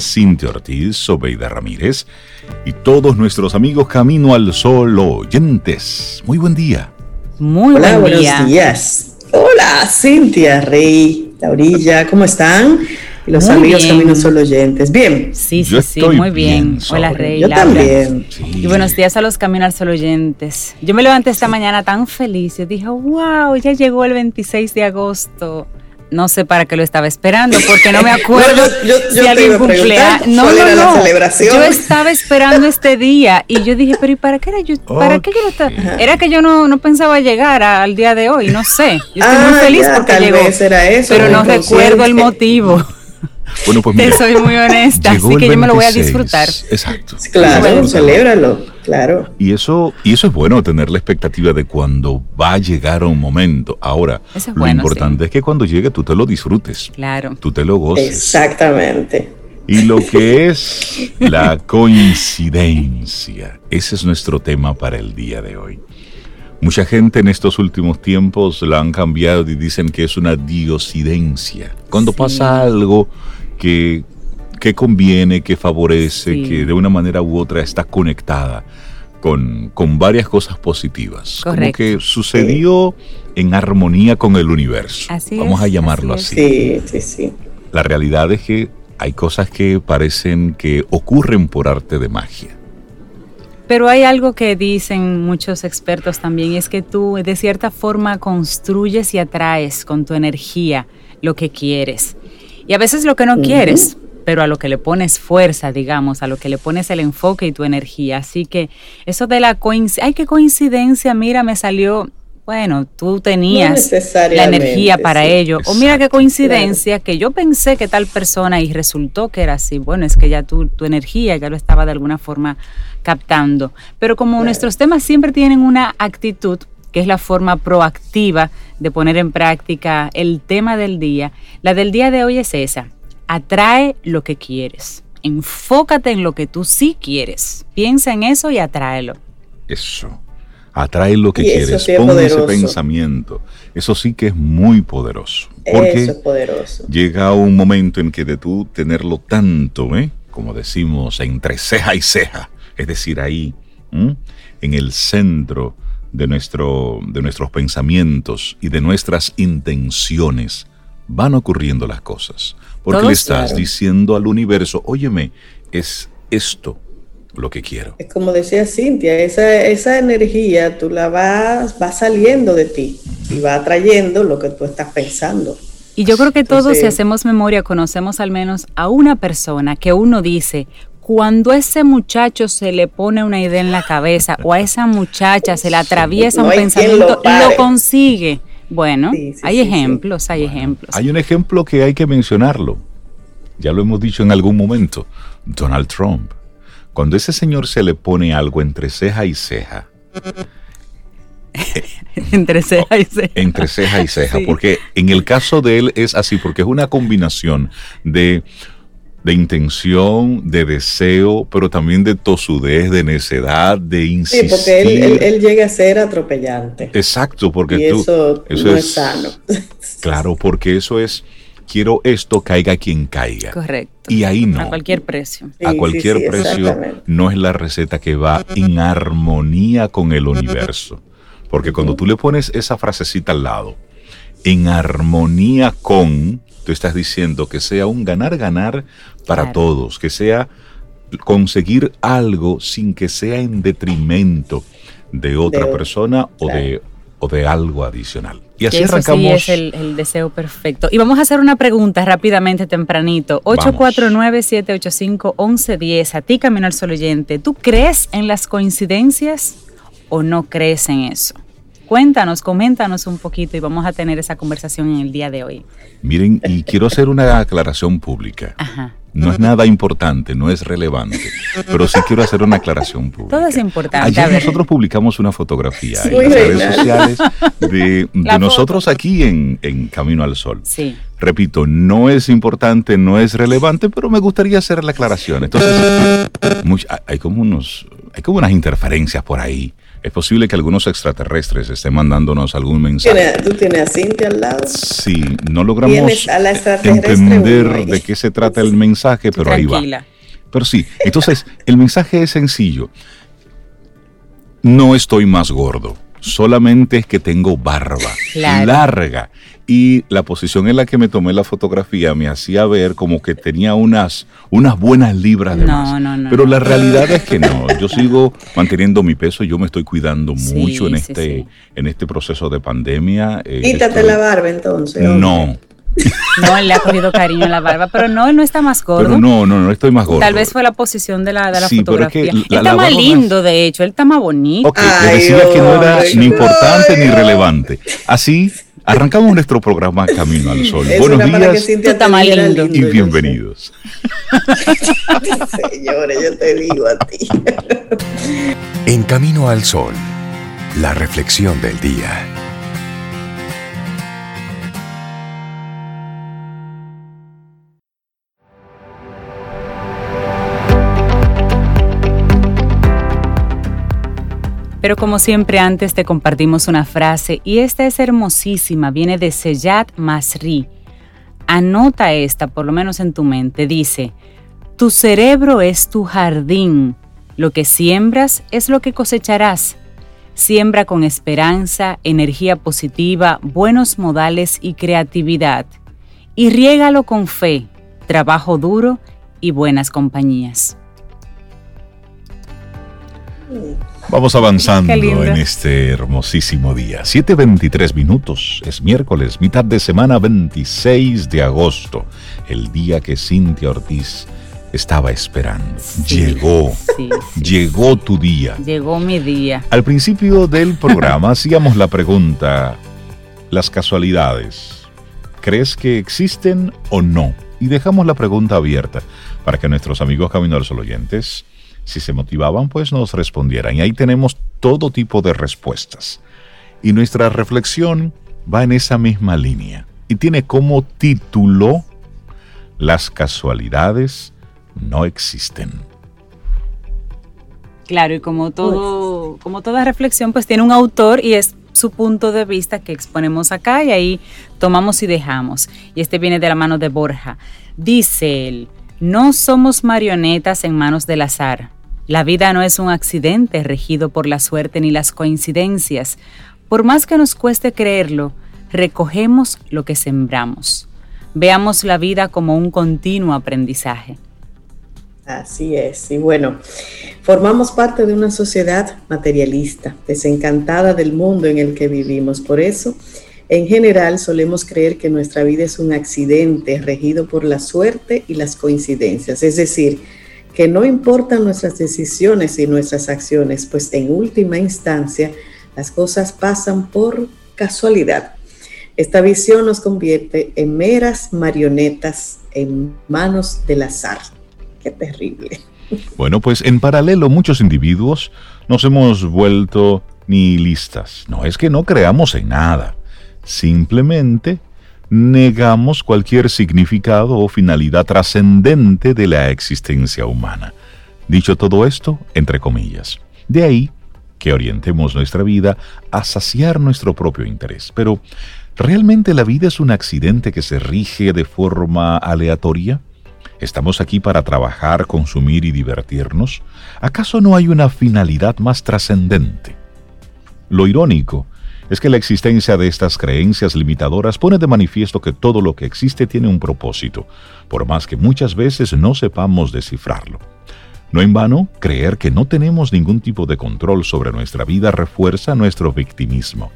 Cintia Ortiz, Sobeida Ramírez y todos nuestros amigos Camino al Sol oyentes. Muy buen día. Muy Hola, buen día. buenos días. Hola, Cintia, Rey, Laurilla, ¿cómo están? Y los amigos Camino Sol oyentes. Bien. Sí, sí, sí, muy bien. Hola, Rey. Yo también. Y buenos días a los Camino al Sol oyentes. Yo me levanté esta mañana tan feliz. Yo dije, wow, ya llegó el 26 de agosto no sé para qué lo estaba esperando, porque no me acuerdo yo, si alguien cumplea. No, no, no. Yo estaba esperando este día y yo dije, pero ¿y para qué era yo? ¿Para qué yo lo estaba? Era que yo no, no pensaba llegar al día de hoy, no sé. Yo estoy muy ah, feliz porque llegó. pero no recuerdo el motivo. Bueno, pues Te soy muy honesta, así que yo me lo voy a disfrutar. Exacto. Claro, celébralo, claro. Y eso, y eso es bueno, tener la expectativa de cuando va a llegar un momento. Ahora, lo importante es que cuando llegue tú te lo disfrutes. Claro. Tú te lo goces. Exactamente. Y lo que es la coincidencia, ese es nuestro tema para el día de hoy. Mucha gente en estos últimos tiempos la han cambiado y dicen que es una diosidencia. Cuando pasa algo que, que conviene, que favorece, que de una manera u otra está conectada con, con varias cosas positivas. Como que sucedió en armonía con el universo. Vamos a llamarlo así. Sí, sí, sí. La realidad es que hay cosas que parecen que ocurren por arte de magia. Pero hay algo que dicen muchos expertos también, y es que tú de cierta forma construyes y atraes con tu energía lo que quieres. Y a veces lo que no quieres, pero a lo que le pones fuerza, digamos, a lo que le pones el enfoque y tu energía. Así que eso de la coincidencia, ay, qué coincidencia, mira, me salió, bueno, tú tenías la energía para ello. O mira qué coincidencia que yo pensé que tal persona y resultó que era así. Bueno, es que ya tu, tu energía ya lo estaba de alguna forma captando. Pero como nuestros temas siempre tienen una actitud, que es la forma proactiva de poner en práctica el tema del día. La del día de hoy es esa. Atrae lo que quieres. Enfócate en lo que tú sí quieres. Piensa en eso y atráelo. Eso. Atrae lo que quieres. Sí Pon ese pensamiento. Eso sí que es muy poderoso. Porque eso es poderoso. llega un momento en que de tú tenerlo tanto, ¿eh? como decimos, entre ceja y ceja, es decir, ahí, en el centro de, nuestro, de nuestros pensamientos y de nuestras intenciones, van ocurriendo las cosas. Porque le estás diciendo al universo, óyeme, es esto lo que quiero. Es como decía Cintia, esa, esa energía tú la vas, va saliendo de ti y va atrayendo lo que tú estás pensando. Y yo creo que todos, si hacemos memoria, conocemos al menos a una persona que uno dice, cuando a ese muchacho se le pone una idea en la cabeza o a esa muchacha se le atraviesa un pensamiento, lo, consigue. Bueno, hay ejemplos, hay ejemplos. Hay un ejemplo que hay que mencionarlo. Ya lo hemos dicho en algún momento. Donald Trump. Cuando ese señor se le pone algo entre ceja y ceja. entre ceja y ceja. Entre ceja y ceja. Porque en el caso de él es así, porque es una combinación de de intención, de deseo, pero también de tosudez, de necedad, de insistir. Sí, porque él, llega a ser atropellante. Exacto, porque tú, eso, no es, sano. Claro, porque eso es, quiero esto, caiga quien caiga. Correcto. Y ahí no. A cualquier precio. a cualquier precio no es la receta que va en armonía con el universo. Porque cuando tú le pones esa frasecita al lado, en armonía con, tú estás diciendo que sea un ganar-ganar para todos, que sea conseguir algo sin que sea en detrimento de otra persona o, de, o de algo adicional. Y así arrancamos. Sí es el, deseo perfecto. Y vamos a hacer una pregunta rápidamente, tempranito. 849-785-1110. A ti, Camino al Sol Oyente, ¿tú crees en las coincidencias o no crees en eso? Cuéntanos, coméntanos un poquito y vamos a tener esa conversación en el día de hoy. Miren, y quiero hacer una aclaración pública. no es nada importante, no es relevante, pero sí quiero hacer una aclaración pública. Todo es importante. Ayer nosotros publicamos una fotografía en las redes sociales de, nosotros aquí en, en, Camino al Sol. Sí. Repito, no es importante, no es relevante, pero me gustaría hacer la aclaración. Entonces, hay como unos, hay como unas interferencias por ahí es posible que algunos extraterrestres estén mandándonos algún mensaje. ¿Tú tienes a Cintia al lado? Sí, no logramos entender de qué se trata el mensaje, pero ahí va. Pero sí, entonces el mensaje es sencillo. No estoy más gordo, solamente es que tengo barba larga y la posición en la que me tomé la fotografía me hacía ver como que tenía unas, unas buenas libras de más. Pero la realidad es que no. Yo sigo manteniendo mi peso, yo me estoy cuidando mucho en este en este proceso de pandemia. Eh, Quítate la barba entonces. No. No, él le ha cogido cariño a la barba, pero no, él no está más gordo. Pero no, no, no estoy más gordo. Tal vez fue la posición de la, de la fotografía. él está más lindo, de hecho, él está más bonito. Ok, le decía que no era ni importante ni relevante. Así Arrancamos nuestro programa Camino al Sol. Buenos días y bienvenidos. Señores, yo te digo a ti. En Camino al Sol, la reflexión del día. Pero como siempre antes te compartimos una frase y esta es hermosísima, viene de Seyat Masri. Anota esta, por lo menos en tu mente. Dice, tu cerebro es tu jardín, lo que siembras es lo que cosecharás. Siembra con esperanza, energía positiva, buenos modales y creatividad. Y riégalo con fe, trabajo duro y buenas compañías. Vamos avanzando en este hermosísimo día. 7.23 minutos. Es miércoles, mitad de semana 26 de agosto. El día que Cintia Ortiz estaba esperando. llegó. llegó tu día. Llegó mi día. Al principio del programa hacíamos la pregunta, las casualidades, ¿crees que existen o no? Y dejamos la pregunta abierta para que nuestros amigos Camino Sol oyentes si se motivaban, pues nos respondieran. Y ahí tenemos todo tipo de respuestas. Y nuestra reflexión va en esa misma línea. Y tiene como título, Las casualidades no existen. Claro, y como todo, como toda reflexión, pues tiene un autor y es su punto de vista que exponemos acá y ahí tomamos y dejamos. Y este viene de la mano de Borja. Dice él, no somos marionetas en manos del azar. La vida no es un accidente regido por la suerte ni las coincidencias. Por más que nos cueste creerlo, recogemos lo que sembramos. Veamos la vida como un continuo aprendizaje. Así es, y bueno, formamos parte de una sociedad materialista, desencantada del mundo en el que vivimos. Por eso, en general, solemos creer que nuestra vida es un accidente regido por la suerte y las coincidencias, es decir, que no importan nuestras decisiones y nuestras acciones, pues en última instancia las cosas pasan por casualidad. Esta visión nos convierte en meras marionetas en manos del azar. Qué terrible. Bueno, pues en paralelo muchos individuos nos hemos vuelto nihilistas. No es que no creamos en nada, simplemente negamos cualquier significado o finalidad trascendente de la existencia humana. Dicho todo esto, entre comillas. De ahí que orientemos nuestra vida a saciar nuestro propio interés. Pero, ¿realmente la vida es un accidente que se rige de forma aleatoria? ¿Estamos aquí para trabajar, consumir y divertirnos? ¿Acaso no hay una finalidad más trascendente? Lo irónico es que la existencia de estas creencias limitadoras pone de manifiesto que todo lo que existe tiene un propósito, por más que muchas veces no sepamos descifrarlo. No en vano, creer que no tenemos ningún tipo de control sobre nuestra vida refuerza nuestro victimismo.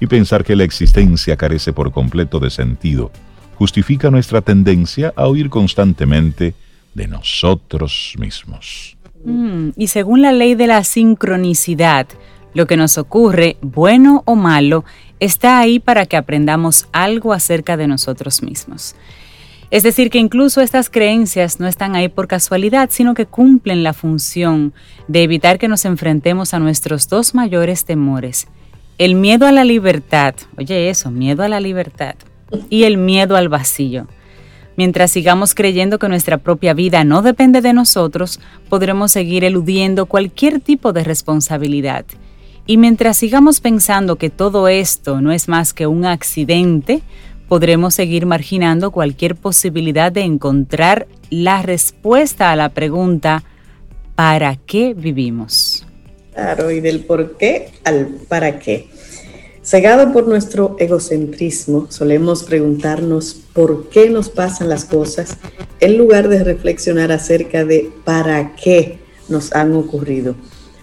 Y pensar que la existencia carece por completo de sentido justifica nuestra tendencia a huir constantemente de nosotros mismos. Mm, y según la ley de la sincronicidad, lo que nos ocurre, bueno o malo, está ahí para que aprendamos algo acerca de nosotros mismos. Es decir, que incluso estas creencias no están ahí por casualidad, sino que cumplen la función de evitar que nos enfrentemos a nuestros dos mayores temores. El miedo a la libertad, oye eso, miedo a la libertad, y el miedo al vacío. Mientras sigamos creyendo que nuestra propia vida no depende de nosotros, podremos seguir eludiendo cualquier tipo de responsabilidad. Y mientras sigamos pensando que todo esto no es más que un accidente, podremos seguir marginando cualquier posibilidad de encontrar la respuesta a la pregunta ¿para qué vivimos? Claro, y del por qué al para qué. Cegado por nuestro egocentrismo, solemos preguntarnos por qué nos pasan las cosas en lugar de reflexionar acerca de para qué nos han ocurrido.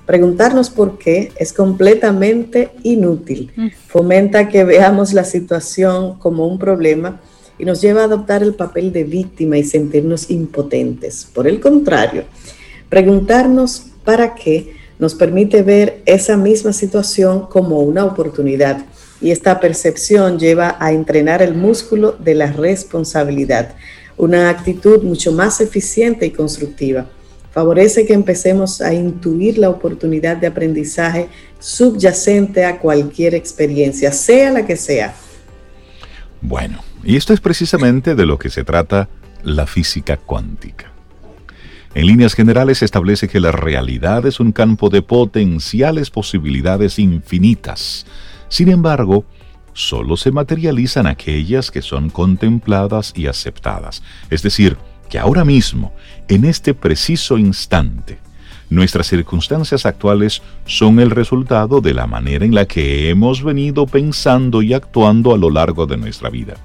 Preguntarnos por qué es completamente inútil. Mm. Fomenta que veamos la situación como un problema y nos lleva a adoptar el papel de víctima y sentirnos impotentes. Por el contrario, preguntarnos para qué nos permite ver esa misma situación como una oportunidad y esta percepción lleva a entrenar el músculo de la responsabilidad, una actitud mucho más eficiente y constructiva favorece que empecemos a intuir la oportunidad de aprendizaje subyacente a cualquier experiencia, sea la que sea. Bueno, y esto es precisamente de lo que se trata la física cuántica. En líneas generales establece que la realidad es un campo de potenciales posibilidades infinitas. Sin embargo, solo se materializan aquellas que son contempladas y aceptadas. Es decir, que ahora mismo, en este preciso instante, nuestras circunstancias actuales son el resultado de la manera en la que hemos venido pensando y actuando a lo largo de nuestra vida.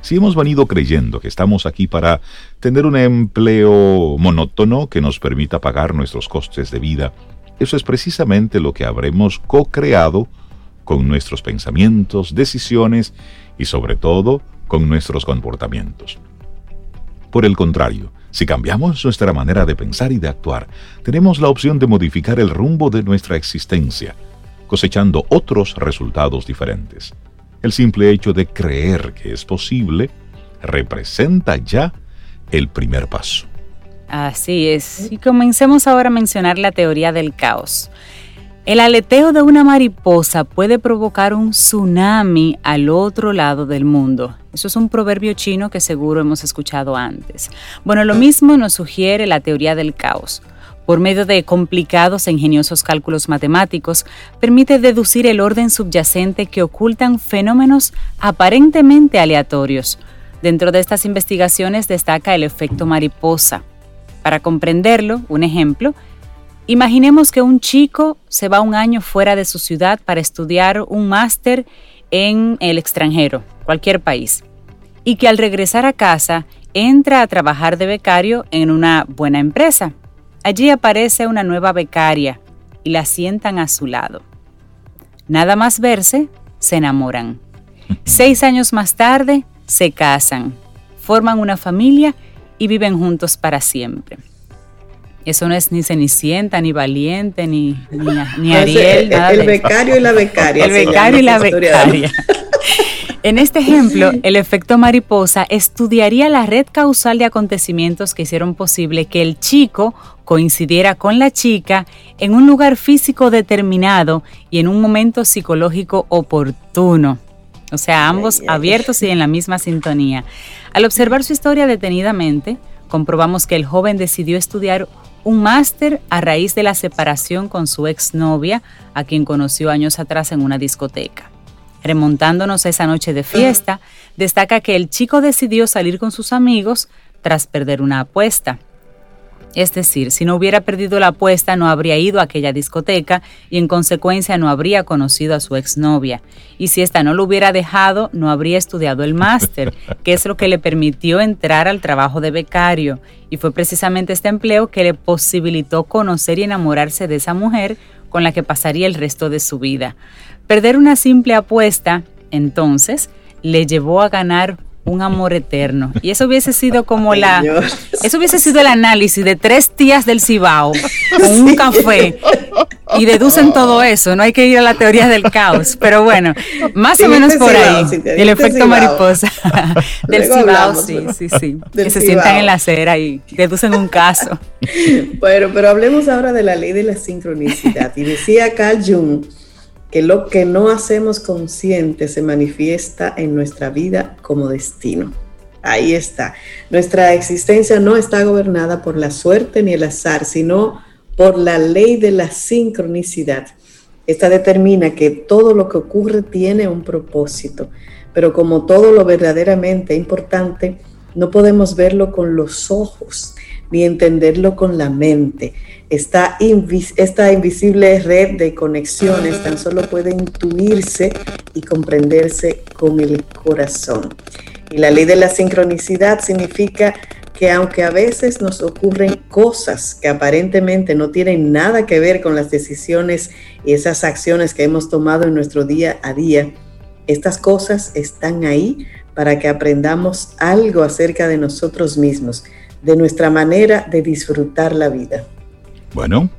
Si hemos venido creyendo que estamos aquí para tener un empleo monótono que nos permita pagar nuestros costes de vida, eso es precisamente lo que habremos co-creado con nuestros pensamientos, decisiones y sobre todo con nuestros comportamientos. Por el contrario, si cambiamos nuestra manera de pensar y de actuar, tenemos la opción de modificar el rumbo de nuestra existencia, cosechando otros resultados diferentes. El simple hecho de creer que es posible representa ya el primer paso. Así es. Y comencemos ahora a mencionar la teoría del caos. El aleteo de una mariposa puede provocar un tsunami al otro lado del mundo. Eso es un proverbio chino que seguro hemos escuchado antes. Bueno, lo mismo nos sugiere la teoría del caos. Por medio de complicados e ingeniosos cálculos matemáticos, permite deducir el orden subyacente que ocultan fenómenos aparentemente aleatorios. Dentro de estas investigaciones destaca el efecto mariposa. Para comprenderlo, un ejemplo, Imaginemos que un chico se va un año fuera de su ciudad para estudiar un máster en el extranjero, cualquier país, y que al regresar a casa entra a trabajar de becario en una buena empresa. Allí aparece una nueva becaria y la sientan a su lado. Nada más verse, se enamoran. Seis años más tarde, se casan, forman una familia y viven juntos para siempre. Eso no es ni Cenicienta, ni Valiente, ni, ni, Ariel. El, el becario y la becaria. El becario y la becaria. En este ejemplo, el efecto mariposa estudiaría la red causal de acontecimientos que hicieron posible que el chico coincidiera con la chica en un lugar físico determinado y en un momento psicológico oportuno. O sea, ambos abiertos y en la misma sintonía. Al observar su historia detenidamente, comprobamos que el joven decidió estudiar un máster a raíz de la separación con su exnovia, a quien conoció años atrás en una discoteca. Remontándonos a esa noche de fiesta, destaca que el chico decidió salir con sus amigos tras perder una apuesta. Es decir, si no hubiera perdido la apuesta no habría ido a aquella discoteca y en consecuencia no habría conocido a su exnovia. Y si ésta no lo hubiera dejado, no habría estudiado el máster, que es lo que le permitió entrar al trabajo de becario. Y fue precisamente este empleo que le posibilitó conocer y enamorarse de esa mujer con la que pasaría el resto de su vida. Perder una simple apuesta, entonces, le llevó a ganar un amor eterno. Y eso hubiese sido como la. Eso hubiese sido el análisis de tres tías del Cibao con un café. Y deducen todo eso. No hay que ir a la teoría del caos. Pero bueno, más o menos por ahí. el efecto mariposa del Cibao, sí, sí, sí. Que se sientan en la acera y deducen un caso. Bueno, pero hablemos ahora de la ley de la sincronicidad. Y decía Carl Jung que lo que no hacemos consciente se manifiesta en nuestra vida como destino. Ahí está. Nuestra existencia no está gobernada por la suerte ni el azar, sino por la ley de la sincronicidad. Esta determina que todo lo que ocurre tiene un propósito, pero como todo lo verdaderamente importante, no podemos verlo con los ojos ni entenderlo con la mente. Esta, esta invisible red de conexiones tan solo puede intuirse y comprenderse con el corazón. Y la ley de la sincronicidad significa que aunque a veces nos ocurren cosas que aparentemente no tienen nada que ver con las decisiones y esas acciones que hemos tomado en nuestro día a día, estas cosas están ahí para que aprendamos algo acerca de nosotros mismos, de nuestra manera de disfrutar la vida. Bueno,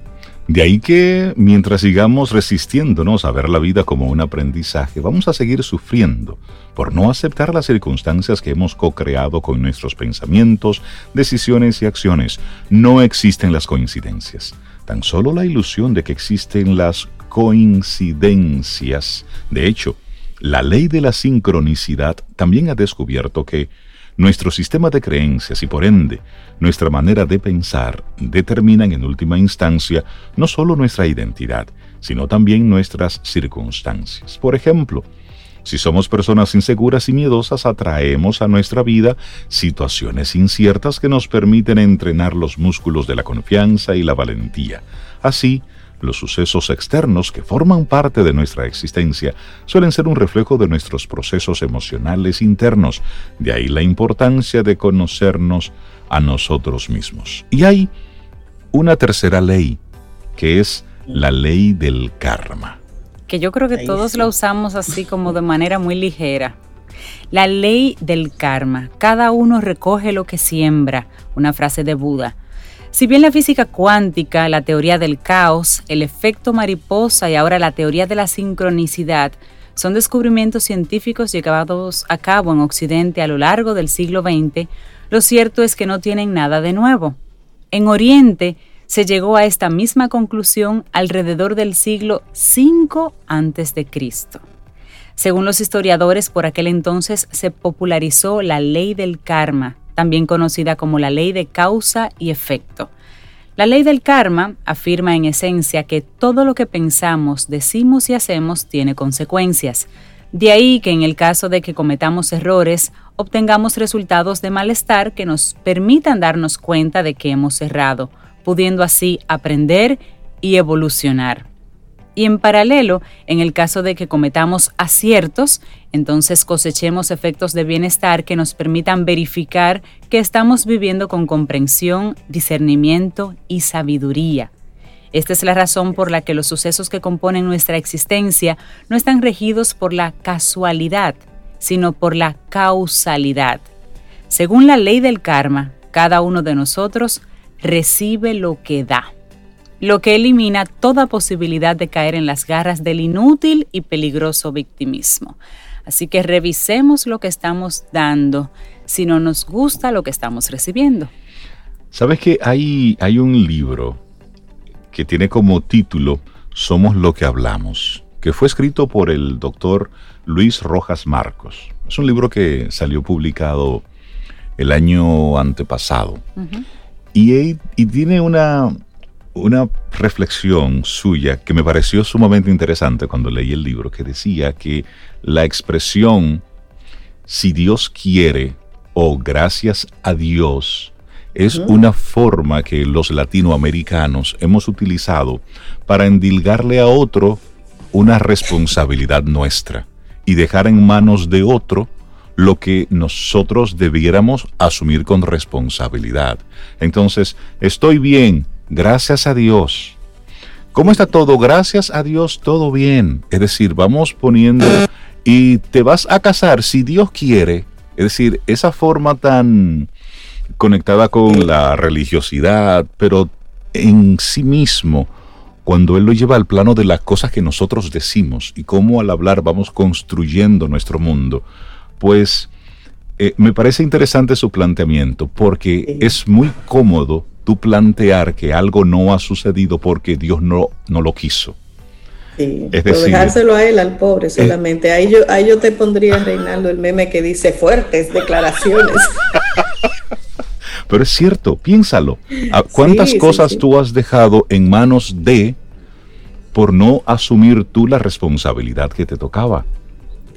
de ahí que mientras sigamos resistiéndonos a ver la vida como un aprendizaje, vamos a seguir sufriendo por no aceptar las circunstancias que hemos co-creado con nuestros pensamientos, decisiones y acciones. No existen las coincidencias, tan solo la ilusión de que existen las coincidencias. De hecho, la ley de la sincronicidad también ha descubierto que nuestro sistema de creencias y por ende nuestra manera de pensar determinan en última instancia no solo nuestra identidad, sino también nuestras circunstancias. Por ejemplo, si somos personas inseguras y miedosas, atraemos a nuestra vida situaciones inciertas que nos permiten entrenar los músculos de la confianza y la valentía. Así, los sucesos externos que forman parte de nuestra existencia suelen ser un reflejo de nuestros procesos emocionales internos, de ahí la importancia de conocernos a nosotros mismos. Y hay una tercera ley, que es la ley del karma. Que yo creo que todos la usamos así como de manera muy ligera. La ley del karma. Cada uno recoge lo que siembra. Una frase de Buda. Si bien la física cuántica, la teoría del caos, el efecto mariposa y ahora la teoría de la sincronicidad son descubrimientos científicos llevados a cabo en Occidente a lo largo del siglo XX, lo cierto es que no tienen nada de nuevo. En Oriente se llegó a esta misma conclusión alrededor del siglo V a.C. Según los historiadores, por aquel entonces se popularizó la ley del karma, también conocida como la ley de causa y efecto. La ley del karma afirma en esencia que todo lo que pensamos, decimos y hacemos tiene consecuencias. De ahí que en el caso de que cometamos errores, obtengamos resultados de malestar que nos permitan darnos cuenta de que hemos errado, pudiendo así aprender y evolucionar y en paralelo, en el caso de que cometamos aciertos, entonces cosechemos efectos de bienestar que nos permitan verificar que estamos viviendo con comprensión, discernimiento y sabiduría. Esta es la razón por la que los sucesos que componen nuestra existencia no están regidos por la casualidad, sino por la causalidad. Según la ley del karma, cada uno de nosotros recibe lo que da lo que elimina toda posibilidad de caer en las garras del inútil y peligroso victimismo. Así que revisemos lo que estamos dando si no nos gusta lo que estamos recibiendo. ¿Sabes que hay, hay un libro que tiene como título Somos lo que hablamos, que fue escrito por el doctor Luis Rojas Marcos? Es un libro que salió publicado el año antepasado. y, y tiene una, una reflexión suya que me pareció sumamente interesante cuando leí el libro, que decía que la expresión si Dios quiere o gracias a Dios es una forma que los latinoamericanos hemos utilizado para endilgarle a otro una responsabilidad nuestra y dejar en manos de otro lo que nosotros debiéramos asumir con responsabilidad. Entonces, estoy bien, gracias a Dios. ¿Cómo está todo? Gracias a Dios, todo bien. Es decir, vamos poniendo y te vas a casar si Dios quiere. Es decir, esa forma tan conectada con la religiosidad, pero en sí mismo, cuando Él lo lleva al plano de las cosas que nosotros decimos y cómo al hablar vamos construyendo nuestro mundo, pues eh, me parece interesante su planteamiento, porque es muy cómodo tú plantear que algo no ha sucedido porque Dios no, no lo quiso. Sí, es decir, dejárselo a él, al pobre solamente. ahí, yo, ahí yo te pondría, Reinaldo, el meme que dice fuertes declaraciones. Pero es cierto, piénsalo. ¿Cuántas cosas tú has dejado en manos de por no asumir tú la responsabilidad que te tocaba?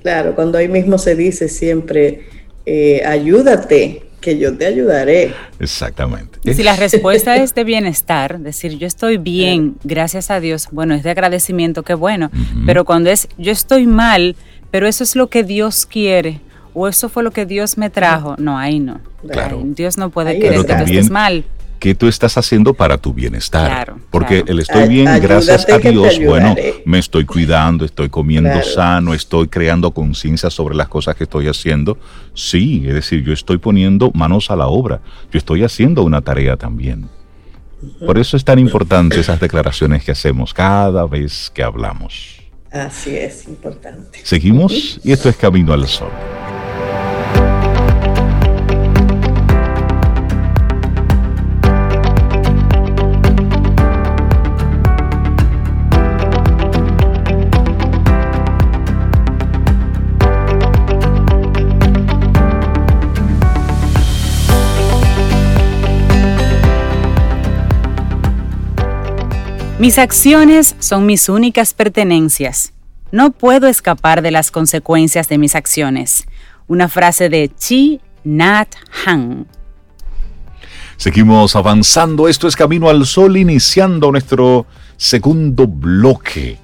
Claro, cuando ahí mismo se dice siempre, eh, ayúdate, que yo te ayudaré. Exactamente. Si la respuesta es de bienestar, decir yo estoy bien, gracias a Dios, bueno, es de agradecimiento, qué bueno, pero cuando es yo estoy mal, pero eso es lo que Dios quiere, o eso fue lo que Dios me trajo, no, ahí no. Claro. Dios no puede querer que tú estés mal qué tú estás haciendo para tu bienestar. Porque el estoy bien, gracias a Dios, bueno, me estoy cuidando, estoy comiendo sano, estoy creando conciencia sobre las cosas que estoy haciendo. Sí, es decir, yo estoy poniendo manos a la obra, yo estoy haciendo una tarea también. Por eso es tan importante esas declaraciones que hacemos cada vez que hablamos. Así es, importante. Seguimos y esto es Camino al Sol. Mis acciones son mis únicas pertenencias. No puedo escapar de las consecuencias de mis acciones. Una frase de Chi Nat Han. Seguimos avanzando. Esto es Camino al Sol, iniciando nuestro segundo bloque.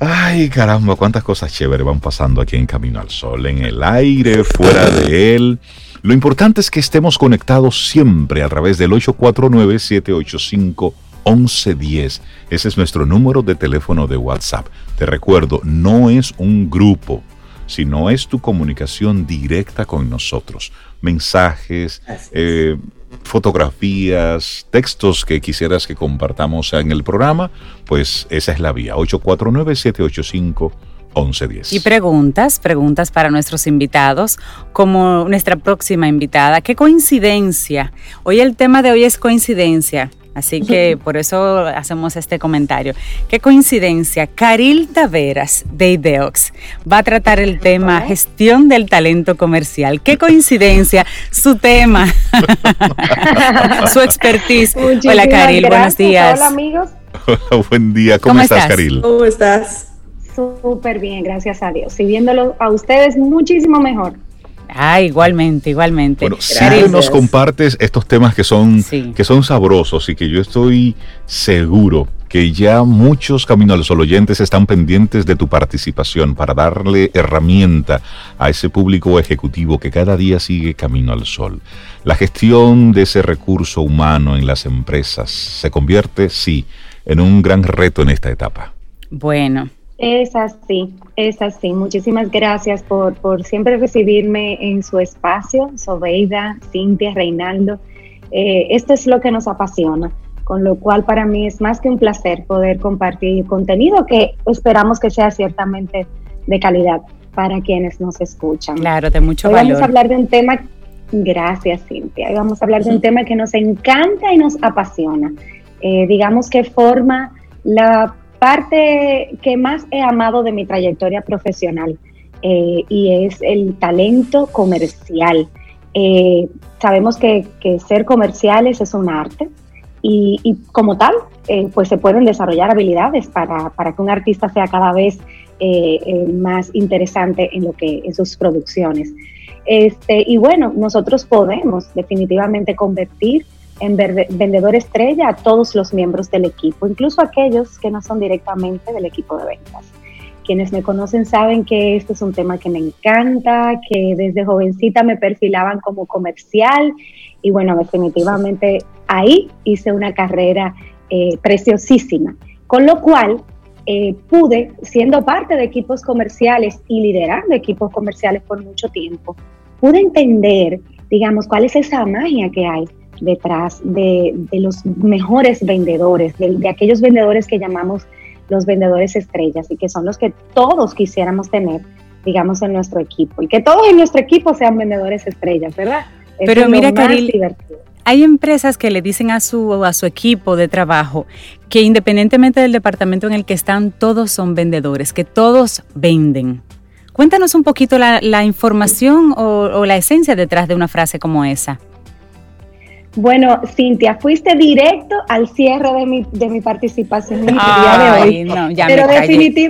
Ay, caramba, cuántas cosas chéveres van pasando aquí en Camino al Sol, en el aire, fuera de él. Lo importante es que estemos conectados siempre a través del 849-785. 1110. Ese es nuestro número de teléfono de WhatsApp. Te recuerdo, no es un grupo, sino es tu comunicación directa con nosotros. Mensajes, eh, fotografías, textos que quisieras que compartamos en el programa, pues esa es la vía. 849-785. 1110. Y preguntas, preguntas para nuestros invitados, como nuestra próxima invitada. ¿Qué coincidencia? Hoy el tema de hoy es coincidencia. Así que por eso hacemos este comentario. Qué coincidencia, Caril Taveras de Ideox va a tratar el tema gestión del talento comercial. Qué coincidencia, su tema, su expertise. Hola Caril, buenos días. Hola amigos. Hola, buen día, ¿cómo, estás, Caril? ¿Cómo estás? Súper bien, gracias a Dios. Y viéndolo a ustedes muchísimo mejor. Ah, igualmente, igualmente. Bueno, siempre nos compartes estos temas que son, que son sabrosos y que yo estoy seguro que ya muchos Camino al Sol oyentes están pendientes de tu participación para darle herramienta a ese público ejecutivo que cada día sigue Camino al Sol. La gestión de ese recurso humano en las empresas se convierte, sí, en un gran reto en esta etapa. Bueno, es así, es así. Muchísimas gracias por, por siempre recibirme en su espacio, Sobeida, Cintia, Reinaldo. Eh, esto es lo que nos apasiona, con lo cual para mí es más que un placer poder compartir contenido que esperamos que sea ciertamente de calidad para quienes nos escuchan. Claro, de mucho Hoy valor. Vamos a hablar de un tema, gracias Cintia, Hoy vamos a hablar de un tema que nos encanta y nos apasiona. Eh, digamos que forma la parte que más he amado de mi trayectoria profesional eh, y es el talento comercial. Eh, sabemos que, ser comerciales es un arte y, como tal, eh, pues se pueden desarrollar habilidades para, que un artista sea cada vez más interesante en lo que en sus producciones. Este, y bueno, nosotros podemos definitivamente convertir en vendedor estrella a todos los miembros del equipo, incluso aquellos que no son directamente del equipo de ventas. Quienes me conocen saben que este es un tema que me encanta, que desde jovencita me perfilaban como comercial y bueno, definitivamente ahí hice una carrera eh, preciosísima, con lo cual eh, pude, siendo parte de equipos comerciales y liderando equipos comerciales por mucho tiempo, pude entender, digamos, cuál es esa magia que hay detrás de, los mejores vendedores, de, aquellos vendedores que llamamos los vendedores estrellas y que son los que todos quisiéramos tener, digamos, en nuestro equipo y que todos en nuestro equipo sean vendedores estrellas, ¿verdad? Pero mira, Caril, hay empresas que le dicen a su, a su equipo de trabajo que independientemente del departamento en el que están, todos son vendedores, que todos venden. Cuéntanos un poquito la, información o, la esencia detrás de una frase como esa. Bueno, Cintia, fuiste directo al cierre de mi, de mi participación en el día de hoy. No, ya pero,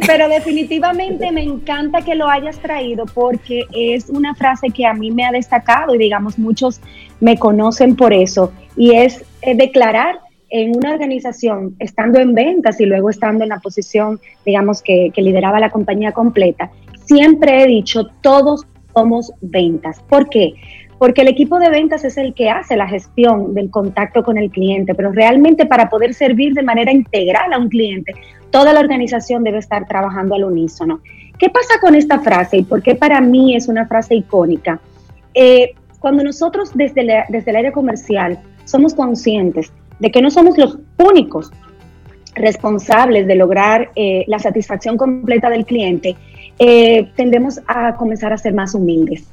pero definitivamente me encanta que lo hayas traído porque es una frase que a mí me ha destacado y digamos muchos me conocen por eso y es eh, declarar en una organización, estando en ventas y luego estando en la posición, digamos, que, que lideraba la compañía completa, siempre he dicho, todos somos ventas. ¿Por qué? Porque el equipo de ventas es el que hace la gestión del contacto con el cliente, pero realmente para poder servir de manera integral a un cliente, toda la organización debe estar trabajando al unísono. ¿Qué pasa con esta frase y por qué para mí es una frase icónica? Eh, cuando nosotros desde, desde el área comercial somos conscientes de que no somos los únicos responsables de lograr eh, la satisfacción completa del cliente, eh, tendemos a comenzar a ser más humildes.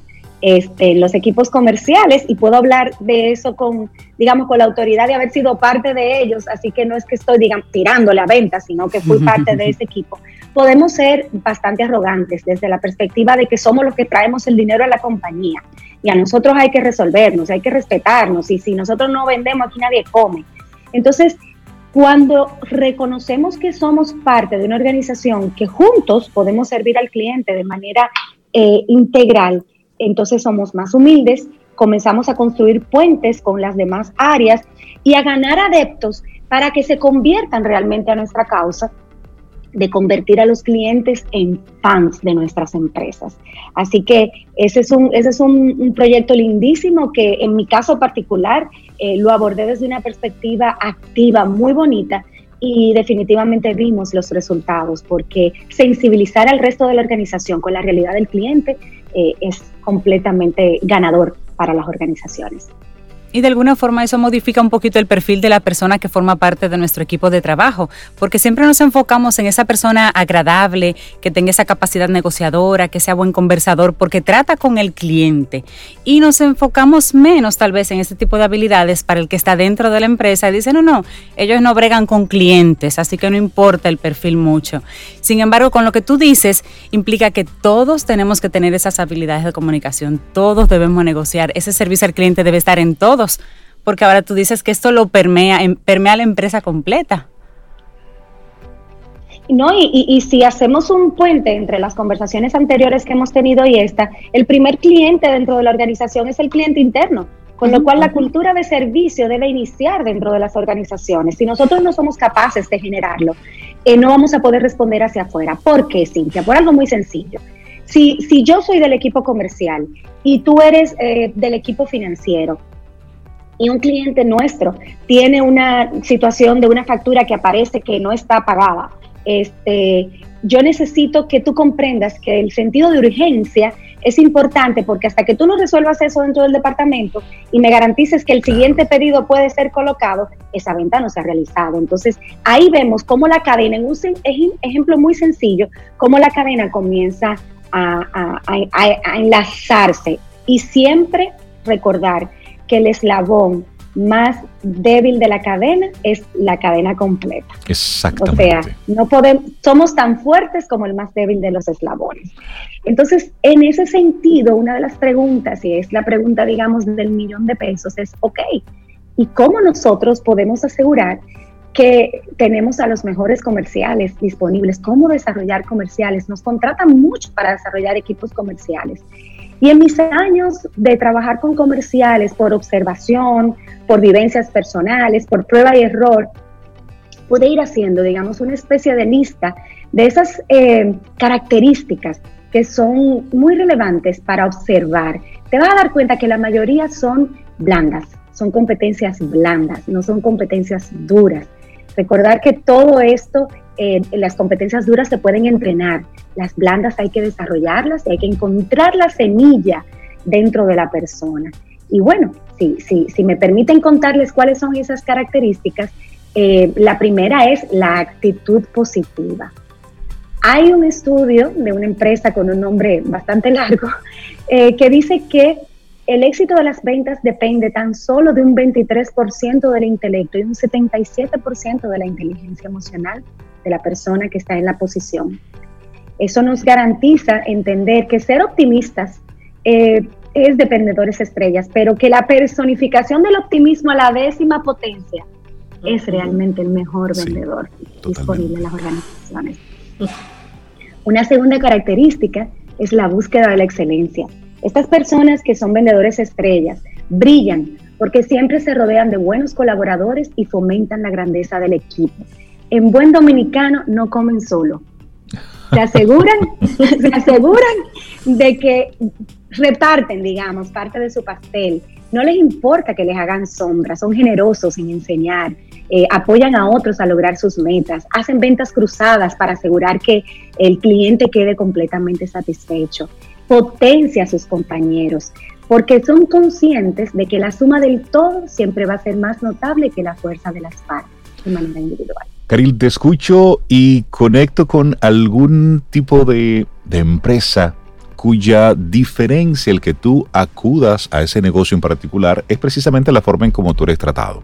Este, los equipos comerciales y puedo hablar de eso con, digamos, con la autoridad de haber sido parte de ellos, así que no es que estoy, digamos, tirándole a venta, sino que fui parte de ese equipo. Podemos ser bastante arrogantes desde la perspectiva de que somos los que traemos el dinero a la compañía y a nosotros hay que resolvernos, hay que respetarnos y si nosotros no vendemos aquí nadie come. Entonces, cuando reconocemos que somos parte de una organización que juntos podemos servir al cliente de manera eh, integral, entonces somos más humildes, comenzamos a construir puentes con las demás áreas y a ganar adeptos para que se conviertan realmente a nuestra causa de convertir a los clientes en fans de nuestras empresas. Así que ese es un, ese es un, proyecto lindísimo que en mi caso particular eh, lo abordé desde una perspectiva activa muy bonita y definitivamente vimos los resultados porque sensibilizar al resto de la organización con la realidad del cliente eh, es completamente ganador para las organizaciones. Y de alguna forma eso modifica un poquito el perfil de la persona que forma parte de nuestro equipo de trabajo, porque siempre nos enfocamos en esa persona agradable, que tenga esa capacidad negociadora, que sea buen conversador, porque trata con el cliente. Y nos enfocamos menos tal vez en ese tipo de habilidades para el que está dentro de la empresa y dice, no, no, ellos no bregan con clientes, así que no importa el perfil mucho. Sin embargo, con lo que tú dices, implica que todos tenemos que tener esas habilidades de comunicación, todos debemos negociar, ese servicio al cliente debe estar en todos porque ahora tú dices que esto lo permea, em, permea la empresa completa. No, y, si hacemos un puente entre las conversaciones anteriores que hemos tenido y esta, el primer cliente dentro de la organización es el cliente interno, con lo cual la cultura de servicio debe iniciar dentro de las organizaciones. Si nosotros no somos capaces de generarlo, eh, no vamos a poder responder hacia afuera. ¿Por qué, Cintia? Por algo muy sencillo. Si, si yo soy del equipo comercial y tú eres eh, del equipo financiero, y un cliente nuestro tiene una situación de una factura que aparece que no está pagada, este, yo necesito que tú comprendas que el sentido de urgencia es importante porque hasta que tú no resuelvas eso dentro del departamento y me garantices que el siguiente pedido puede ser colocado, esa venta no se ha realizado. Entonces, ahí vemos cómo la cadena, en un ejemplo muy sencillo, cómo la cadena comienza a, a enlazarse y siempre recordar que el eslabón más débil de la cadena es la cadena completa. Exactamente. O sea, no podemos, somos tan fuertes como el más débil de los eslabones. Entonces, en ese sentido, una de las preguntas, y es la pregunta, digamos, del millón de pesos, es, ok, ¿y cómo nosotros podemos asegurar que tenemos a los mejores comerciales disponibles? ¿Cómo desarrollar comerciales? Nos contratan mucho para desarrollar equipos comerciales. Y en mis años de trabajar con comerciales por observación, por vivencias personales, por prueba y error, pude ir haciendo, digamos, una especie de lista de esas eh, características que son muy relevantes para observar. Te vas a dar cuenta que la mayoría son blandas, son competencias blandas, no son competencias duras. Recordar que todo esto, eh, las competencias duras se pueden entrenar, las blandas hay que desarrollarlas y hay que encontrar la semilla dentro de la persona. Y bueno, si, si, si me permiten contarles cuáles son esas características, eh, la primera es la actitud positiva. Hay un estudio de una empresa con un nombre bastante largo eh, que dice que el éxito de las ventas depende tan solo de un 23% del intelecto y un 77% de la inteligencia emocional de la persona que está en la posición. Eso nos garantiza entender que ser optimistas eh, es de vendedores estrellas, pero que la personificación del optimismo a la décima potencia es realmente el mejor vendedor disponible en las organizaciones. Una segunda característica es la búsqueda de la excelencia. Estas personas que son vendedores estrellas brillan porque siempre se rodean de buenos colaboradores y fomentan la grandeza del equipo. En buen dominicano no comen solo. Se aseguran, se aseguran de que reparten, digamos, parte de su pastel. No les importa que les hagan sombra, son generosos en enseñar, eh, apoyan a otros a lograr sus metas, hacen ventas cruzadas para asegurar que el cliente quede completamente satisfecho, potencia a sus compañeros, porque son conscientes de que la suma del todo siempre va a ser más notable que la fuerza de las partes de manera individual. Caril, te escucho y conecto con algún tipo de, de empresa cuya diferencia el que tú acudas a ese negocio en particular es precisamente la forma en cómo tú eres tratado.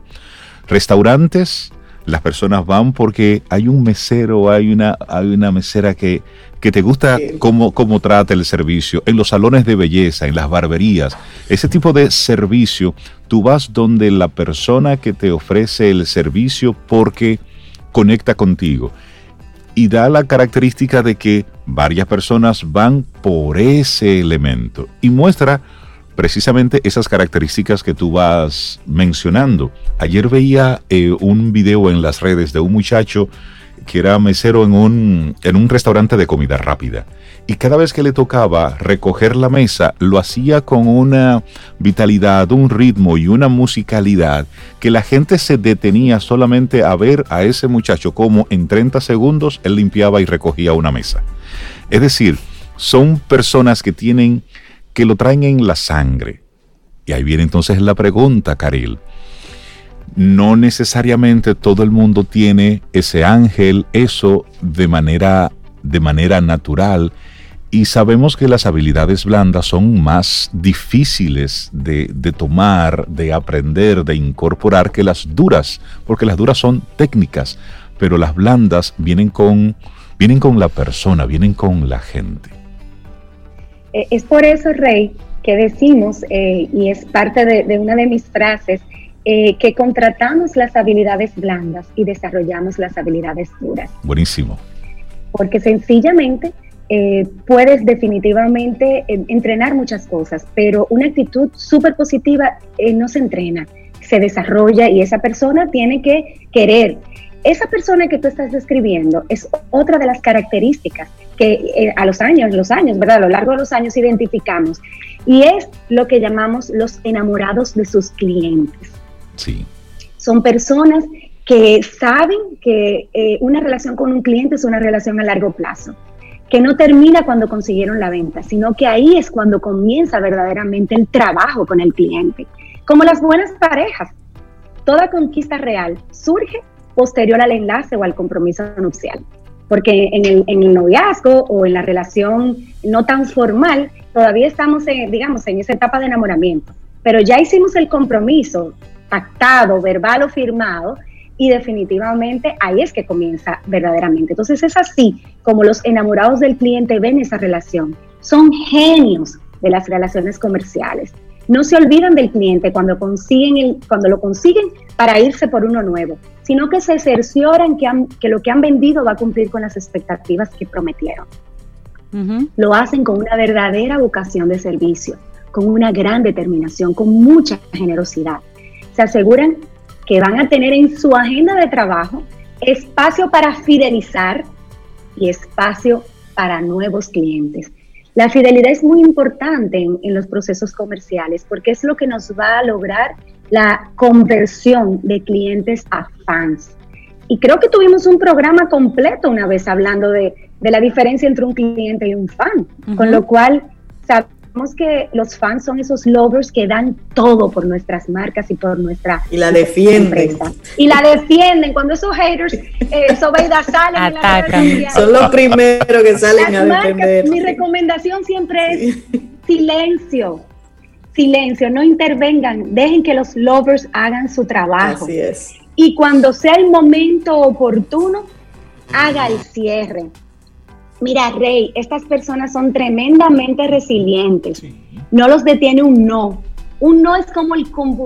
Restaurantes, las personas van porque hay un mesero, hay una, hay una mesera que, que te gusta cómo, cómo trata el servicio. En los salones de belleza, en las barberías, ese tipo de servicio, tú vas donde la persona que te ofrece el servicio porque conecta contigo. Y da la característica de que varias personas van por ese elemento. Y muestra precisamente esas características que tú vas mencionando. Ayer veía eh, un video en las redes de un muchacho que era mesero en un, en un restaurante de comida rápida. Y cada vez que le tocaba recoger la mesa, lo hacía con una vitalidad, un ritmo y una musicalidad que la gente se detenía solamente a ver a ese muchacho como en 30 segundos él limpiaba y recogía una mesa. Es decir, son personas que tienen que lo traen en la sangre. Y ahí viene entonces la pregunta, Caril. No necesariamente todo el mundo tiene ese ángel, eso de manera, de manera natural. Y sabemos que las habilidades blandas son más difíciles de, de, tomar, de aprender, de incorporar que las duras, porque las duras son técnicas, pero las blandas vienen con, vienen con la persona, vienen con la gente. Eh, es por eso, Rey, que decimos, eh, y es parte de, una de mis frases, eh, que contratamos las habilidades blandas y desarrollamos las habilidades duras. Buenísimo. Porque sencillamente puedes definitivamente entrenar muchas cosas, pero una actitud súper positiva no se entrena, se desarrolla y esa persona tiene que querer. Esa persona que tú estás describiendo es otra de las características que eh, a los años, los años, ¿verdad? A lo largo de los años identificamos. Y es lo que llamamos los enamorados de sus clientes. Sí. Son personas que saben que eh, una relación con un cliente es una relación a largo plazo, que no termina cuando consiguieron la venta, sino que ahí es cuando comienza verdaderamente el trabajo con el cliente. Como las buenas parejas, toda conquista real surge posterior al enlace o al compromiso nupcial porque en el, en el noviazgo o en la relación no tan formal, todavía estamos, digamos, en esa etapa de enamoramiento, pero ya hicimos el compromiso pactado, verbal o firmado, y definitivamente ahí es que comienza verdaderamente. Entonces es así como los enamorados del cliente ven esa relación. Son genios de las relaciones comerciales. No se olvidan del cliente cuando, consiguen el, cuando lo consiguen para irse por uno nuevo, sino que se cercioran que, que lo que han vendido va a cumplir con las expectativas que prometieron. Lo hacen con una verdadera vocación de servicio, con una gran determinación, con mucha generosidad. Se aseguran que van a tener en su agenda de trabajo espacio para fidelizar y espacio para nuevos clientes. La fidelidad es muy importante en, los procesos comerciales porque es lo que nos va a lograr la conversión de clientes a fans. Y creo que tuvimos un programa completo una vez hablando de, la diferencia entre un cliente y un fan, con lo cual que los fans son esos lovers que dan todo por nuestras marcas y por nuestra y la defienden. y la defienden. Cuando esos haters eh, Sobeida salen Atacan. son los primeros que salen a defender. mi recomendación siempre es silencio. Silencio. No intervengan. Dejen que los lovers hagan su trabajo. Así es. Y cuando sea el momento oportuno haga el cierre Mira, Rey, estas personas son tremendamente resilientes. No los detiene un no. Un no es como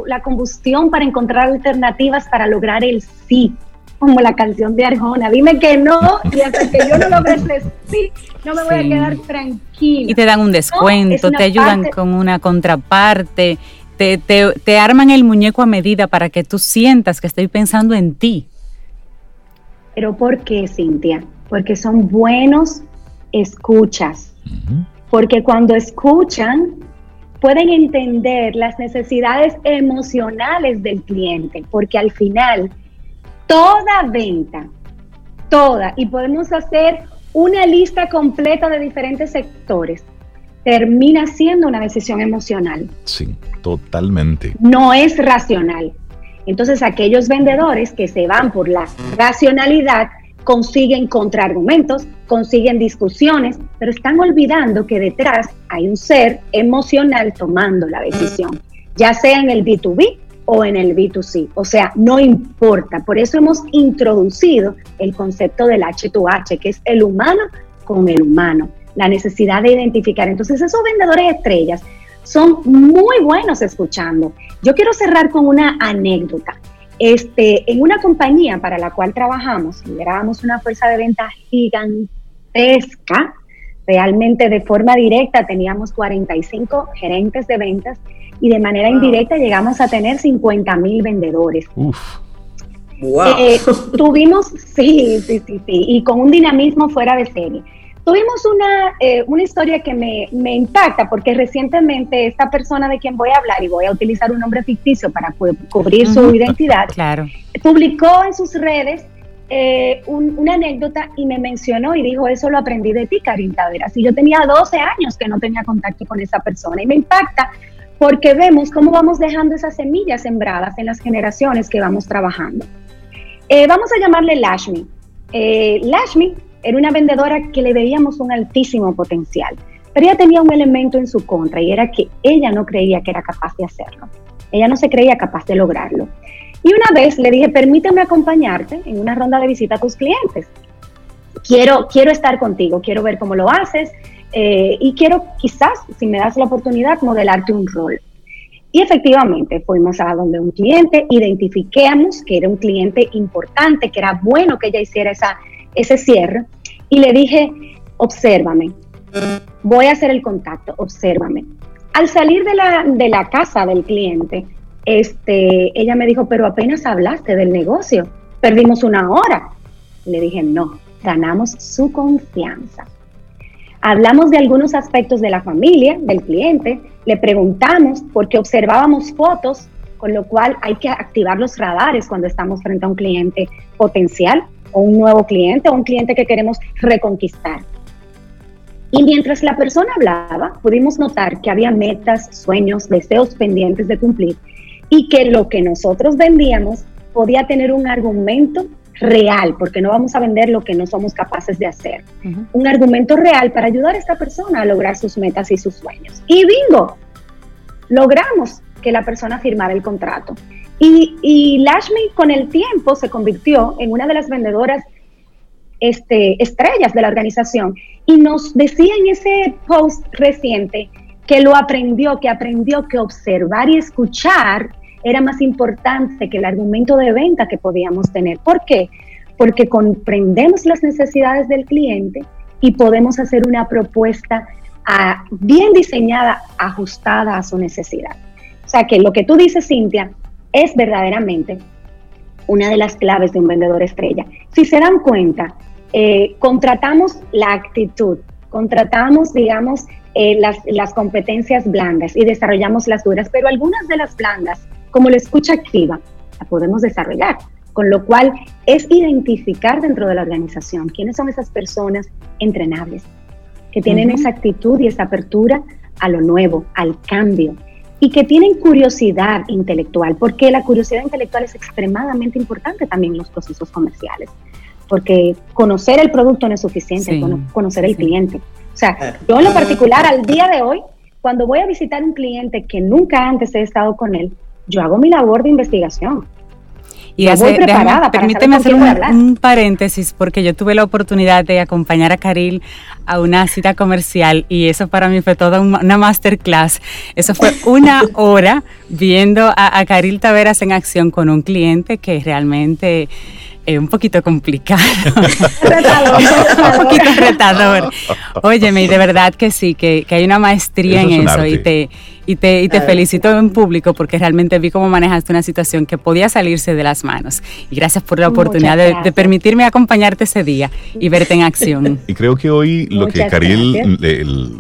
la combustión para encontrar alternativas para lograr el sí, como la canción de Arjona. Dime que no y hasta que yo no logre ese sí, no me voy a quedar tranquila. Y te dan un descuento, te ayudan con una contraparte, te, te, te arman el muñeco a medida para que tú sientas que estoy pensando en ti. Pero ¿por qué, Cintia? Porque son buenos escuchas. Porque cuando escuchan, pueden entender las necesidades emocionales del cliente, porque al final, toda venta, toda, y podemos hacer una lista completa de diferentes sectores, termina siendo una decisión emocional. Sí, totalmente. No es racional. Entonces, aquellos vendedores que se van por la racionalidad consiguen contraargumentos, consiguen discusiones, pero están olvidando que detrás hay un ser emocional tomando la decisión, ya sea en el B2B o en el B2C. O sea, no importa. Por eso hemos introducido el concepto del H2H, que es el humano con el humano, la necesidad de identificar. Entonces, esos vendedores estrellas son muy buenos escuchando. Yo quiero cerrar con una anécdota. Este, en una compañía para la cual trabajamos, liderábamos una fuerza de venta gigantesca, realmente de forma directa teníamos 45 gerentes de ventas y de manera indirecta llegamos a tener 50 mil vendedores. Uf. Wow. Eh, tuvimos, sí, sí, sí, sí, y con un dinamismo fuera de serie. Tuvimos una, eh, una historia que me, me, impacta porque recientemente esta persona de quien voy a hablar, y voy a utilizar un nombre ficticio para cubrir su identidad, claro. publicó en sus redes eh, una anécdota y me mencionó y dijo, eso lo aprendí de ti, Karin Taveras. Y yo tenía 12 años que no tenía contacto con esa persona y me impacta porque vemos cómo vamos dejando esas semillas sembradas en las generaciones que vamos trabajando. Eh, vamos a llamarle Lashmi. Lashmi era una vendedora que le veíamos un altísimo potencial, pero ella tenía un elemento en su contra y era que ella no creía que era capaz de hacerlo. Ella no se creía capaz de lograrlo. Y una vez le dije, permíteme acompañarte en una ronda de visita a tus clientes. Quiero, quiero estar contigo, quiero ver cómo lo haces eh, y quiero quizás, si me das la oportunidad, modelarte un rol. Y efectivamente fuimos a donde un cliente, identificamos que era un cliente importante, que era bueno que ella hiciera esa, ese cierre y le dije, obsérvame, voy a hacer el contacto, obsérvame. Al salir de la, de la casa del cliente, este, ella me dijo, pero apenas hablaste del negocio, perdimos una hora. Le dije, no, ganamos su confianza. Hablamos de algunos aspectos de la familia, del cliente, le preguntamos porque observábamos fotos, con lo cual hay que activar los radares cuando estamos frente a un cliente potencial o un nuevo cliente o un cliente que queremos reconquistar. Y mientras la persona hablaba, pudimos notar que había metas, sueños, deseos pendientes de cumplir y que lo que nosotros vendíamos podía tener un argumento real, porque no vamos a vender lo que no somos capaces de hacer. Un argumento real para ayudar a esta persona a lograr sus metas y sus sueños. Y bingo, logramos que la persona firmara el contrato. Y, y Lashmi con el tiempo se convirtió en una de las vendedoras este, estrellas de la organización y nos decía en ese post reciente que lo aprendió, que aprendió que observar y escuchar era más importante que el argumento de venta que podíamos tener. ¿Por qué? Porque comprendemos las necesidades del cliente y podemos hacer una propuesta ah, bien diseñada, ajustada a su necesidad. O sea que lo que tú dices, Cintia, es verdaderamente una de las claves de un vendedor estrella. Si se dan cuenta, eh, contratamos la actitud, contratamos, digamos, eh, las, las competencias blandas y desarrollamos las duras, pero algunas de las blandas, como la escucha activa, la podemos desarrollar. Con lo cual es identificar dentro de la organización quiénes son esas personas entrenables, que tienen esa actitud y esa apertura a lo nuevo, al cambio y que tienen curiosidad intelectual, porque la curiosidad intelectual es extremadamente importante también en los procesos comerciales, porque conocer el producto no es suficiente, conocer el cliente. O sea, yo en lo particular al día de hoy, cuando voy a visitar un cliente que nunca antes he estado con él, yo hago mi labor de investigación. Y hace, permíteme hacer un, paréntesis porque yo tuve la oportunidad de acompañar a Caril a una cita comercial y eso para mí fue toda una masterclass. Eso fue una hora viendo a, a Caril Taveras en acción con un cliente que realmente es un poquito complicado. retador, un poquito retador. Óyeme, y de verdad que sí, que, hay una maestría en eso y te, y te, y te felicito en público porque realmente vi cómo manejaste una situación que podía salirse de las manos. Y gracias por la oportunidad de, permitirme acompañarte ese día y verte en acción. Y creo que hoy lo que Caril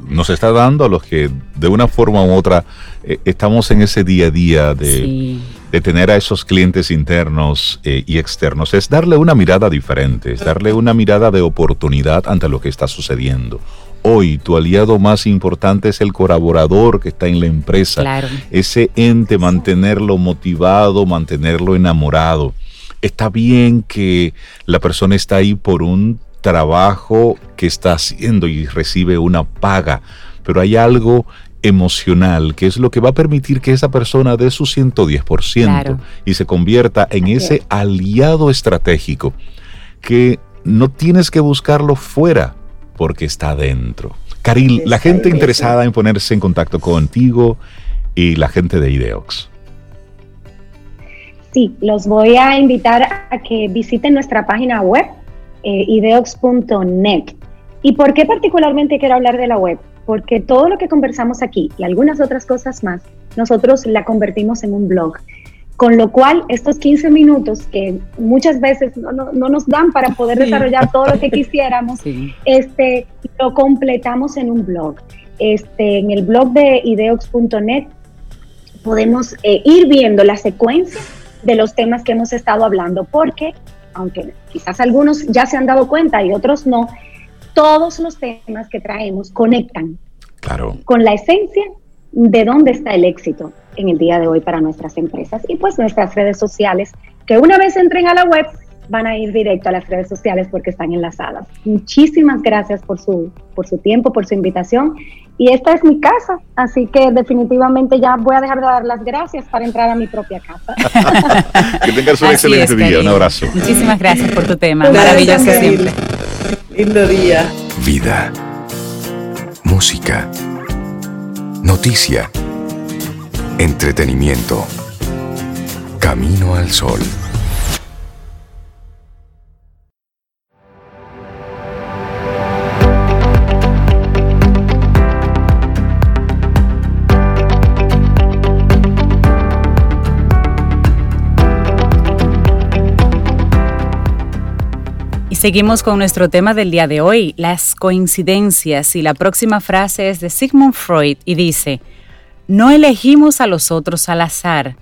nos está dando a los que de una forma u otra eh, estamos en ese día a día de de tener a esos clientes internos eh, y externos es darle una mirada diferente, es darle una mirada de oportunidad ante lo que está sucediendo. Hoy tu aliado más importante es el colaborador que está en la empresa. Ese ente, mantenerlo motivado, mantenerlo enamorado. Está bien que la persona está ahí por un trabajo que está haciendo y recibe una paga, pero hay algo emocional, que es lo que va a permitir que esa persona dé su 110% y se convierta en ese aliado estratégico que no tienes que buscarlo fuera porque está dentro. Caril, la gente interesada en ponerse en contacto contigo y la gente de Ideox. Sí, los voy a invitar a que visiten nuestra página web, eh, ideox.net. ¿Y por qué particularmente quiero hablar de la web? porque todo lo que conversamos aquí y algunas otras cosas más, nosotros la convertimos en un blog. Con lo cual, estos 15 minutos que muchas veces no, nos dan para poder desarrollar todo lo que quisiéramos, este, lo completamos en un blog. Este, en el blog de ideox.net podemos eh, ir viendo la secuencia de los temas que hemos estado hablando, porque aunque quizás algunos ya se han dado cuenta y otros no, todos los temas que traemos conectan con la esencia de dónde está el éxito en el día de hoy para nuestras empresas y pues nuestras redes sociales, que una vez entren a la web van a ir directo a las redes sociales porque están enlazadas. Muchísimas gracias por su, por su tiempo, por su invitación. Y esta es mi casa, así que definitivamente ya voy a dejar de dar las gracias para entrar a mi propia casa. que tengas un excelente día, un abrazo. Muchísimas gracias por tu tema, maravilloso siempre. Lindo día. Vida. Música. Noticia. Entretenimiento. Camino al sol. Seguimos con nuestro tema del día de hoy, las coincidencias, y la próxima frase es de Sigmund Freud y dice, no elegimos a los otros al azar,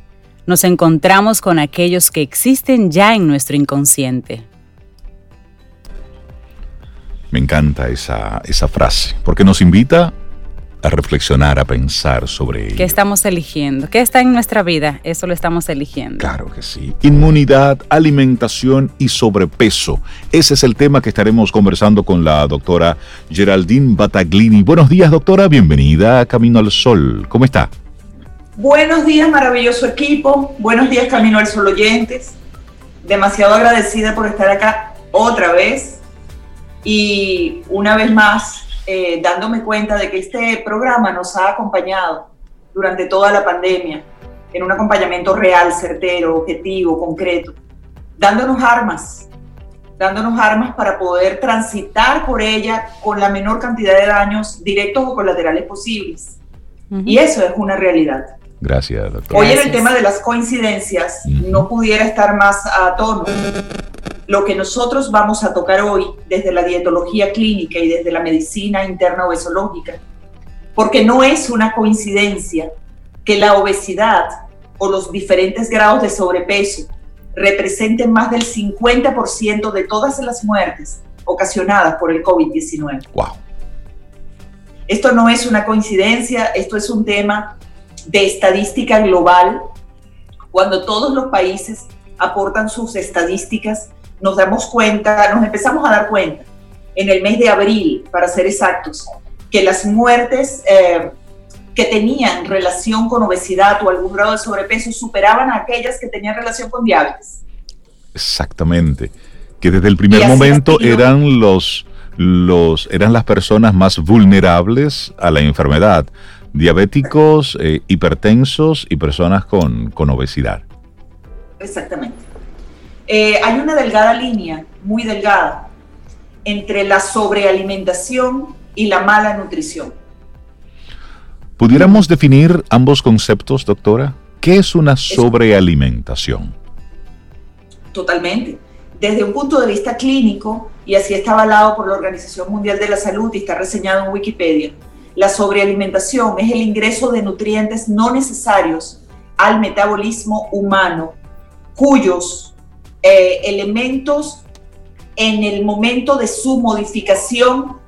nos encontramos con aquellos que existen ya en nuestro inconsciente. Me encanta esa, esa frase, porque nos invita a reflexionar, a pensar sobre ello. ¿Qué estamos eligiendo? ¿Qué está en nuestra vida? Eso lo estamos eligiendo. Claro que sí. Inmunidad, alimentación y sobrepeso. Ese es el tema que estaremos conversando con la doctora Geraldine Bataglini. Buenos días, doctora. Bienvenida a Camino al Sol. ¿Cómo está? Buenos días, maravilloso equipo. Buenos días, Camino al Sol oyentes. Demasiado agradecida por estar acá otra vez. Y una vez más, eh, dándome cuenta de que este programa nos ha acompañado durante toda la pandemia, en un acompañamiento real, certero, objetivo, concreto, dándonos armas, dándonos armas para poder transitar por ella con la menor cantidad de daños directos o colaterales posibles. Y eso es una realidad. Gracias, doctor. Hoy en el tema de las coincidencias no pudiera estar más a tono lo que nosotros vamos a tocar hoy desde la dietología clínica y desde la medicina interna obesológica, porque no es una coincidencia que la obesidad o los diferentes grados de sobrepeso representen más del 50% de todas las muertes ocasionadas por el COVID-19. Wow. Esto no es una coincidencia, esto es un tema de estadística global. Cuando todos los países aportan sus estadísticas, nos damos cuenta, nos empezamos a dar cuenta en el mes de abril, para ser exactos, que las muertes eh, que tenían relación con obesidad o algún grado de sobrepeso superaban a aquellas que tenían relación con diabetes. Exactamente. Que desde el primer momento eran los, los eran las personas más vulnerables a la enfermedad. Diabéticos, eh, hipertensos y personas con, con obesidad. Exactamente. Eh, hay una delgada línea, muy delgada, entre la sobrealimentación y la mala nutrición. ¿Pudiéramos definir ambos conceptos, doctora? ¿Qué es una sobrealimentación? Totalmente. Desde un punto de vista clínico, y así está avalado por la Organización Mundial de la Salud y está reseñado en Wikipedia, la sobrealimentación es el ingreso de nutrientes no necesarios al metabolismo humano, cuyos eh, elementos en el momento de su modificación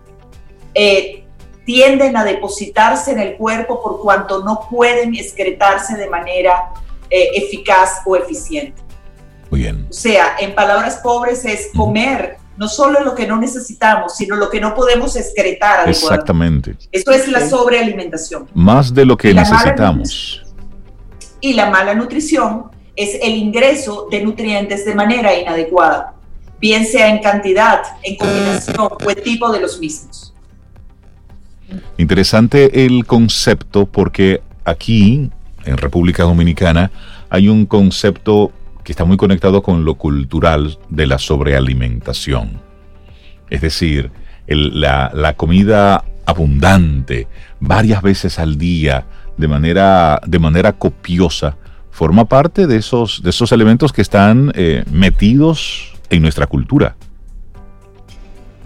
eh, tienden a depositarse en el cuerpo por cuanto no pueden excretarse de manera eh, eficaz o eficiente. Muy bien. O sea, en palabras pobres es comer no solo lo que no necesitamos, sino lo que no podemos excretar. Exactamente. Eso es la sobrealimentación. Más de lo que necesitamos. Y la mala nutrición es el ingreso de nutrientes de manera inadecuada, bien sea en cantidad, en combinación o en tipo de los mismos. Interesante el concepto porque aquí, en República Dominicana, hay un concepto que está muy conectado con lo cultural de la sobrealimentación. Es decir, la, comida abundante, varias veces al día, de manera, de manera copiosa, forma parte de esos, de esos elementos que están eh, metidos en nuestra cultura.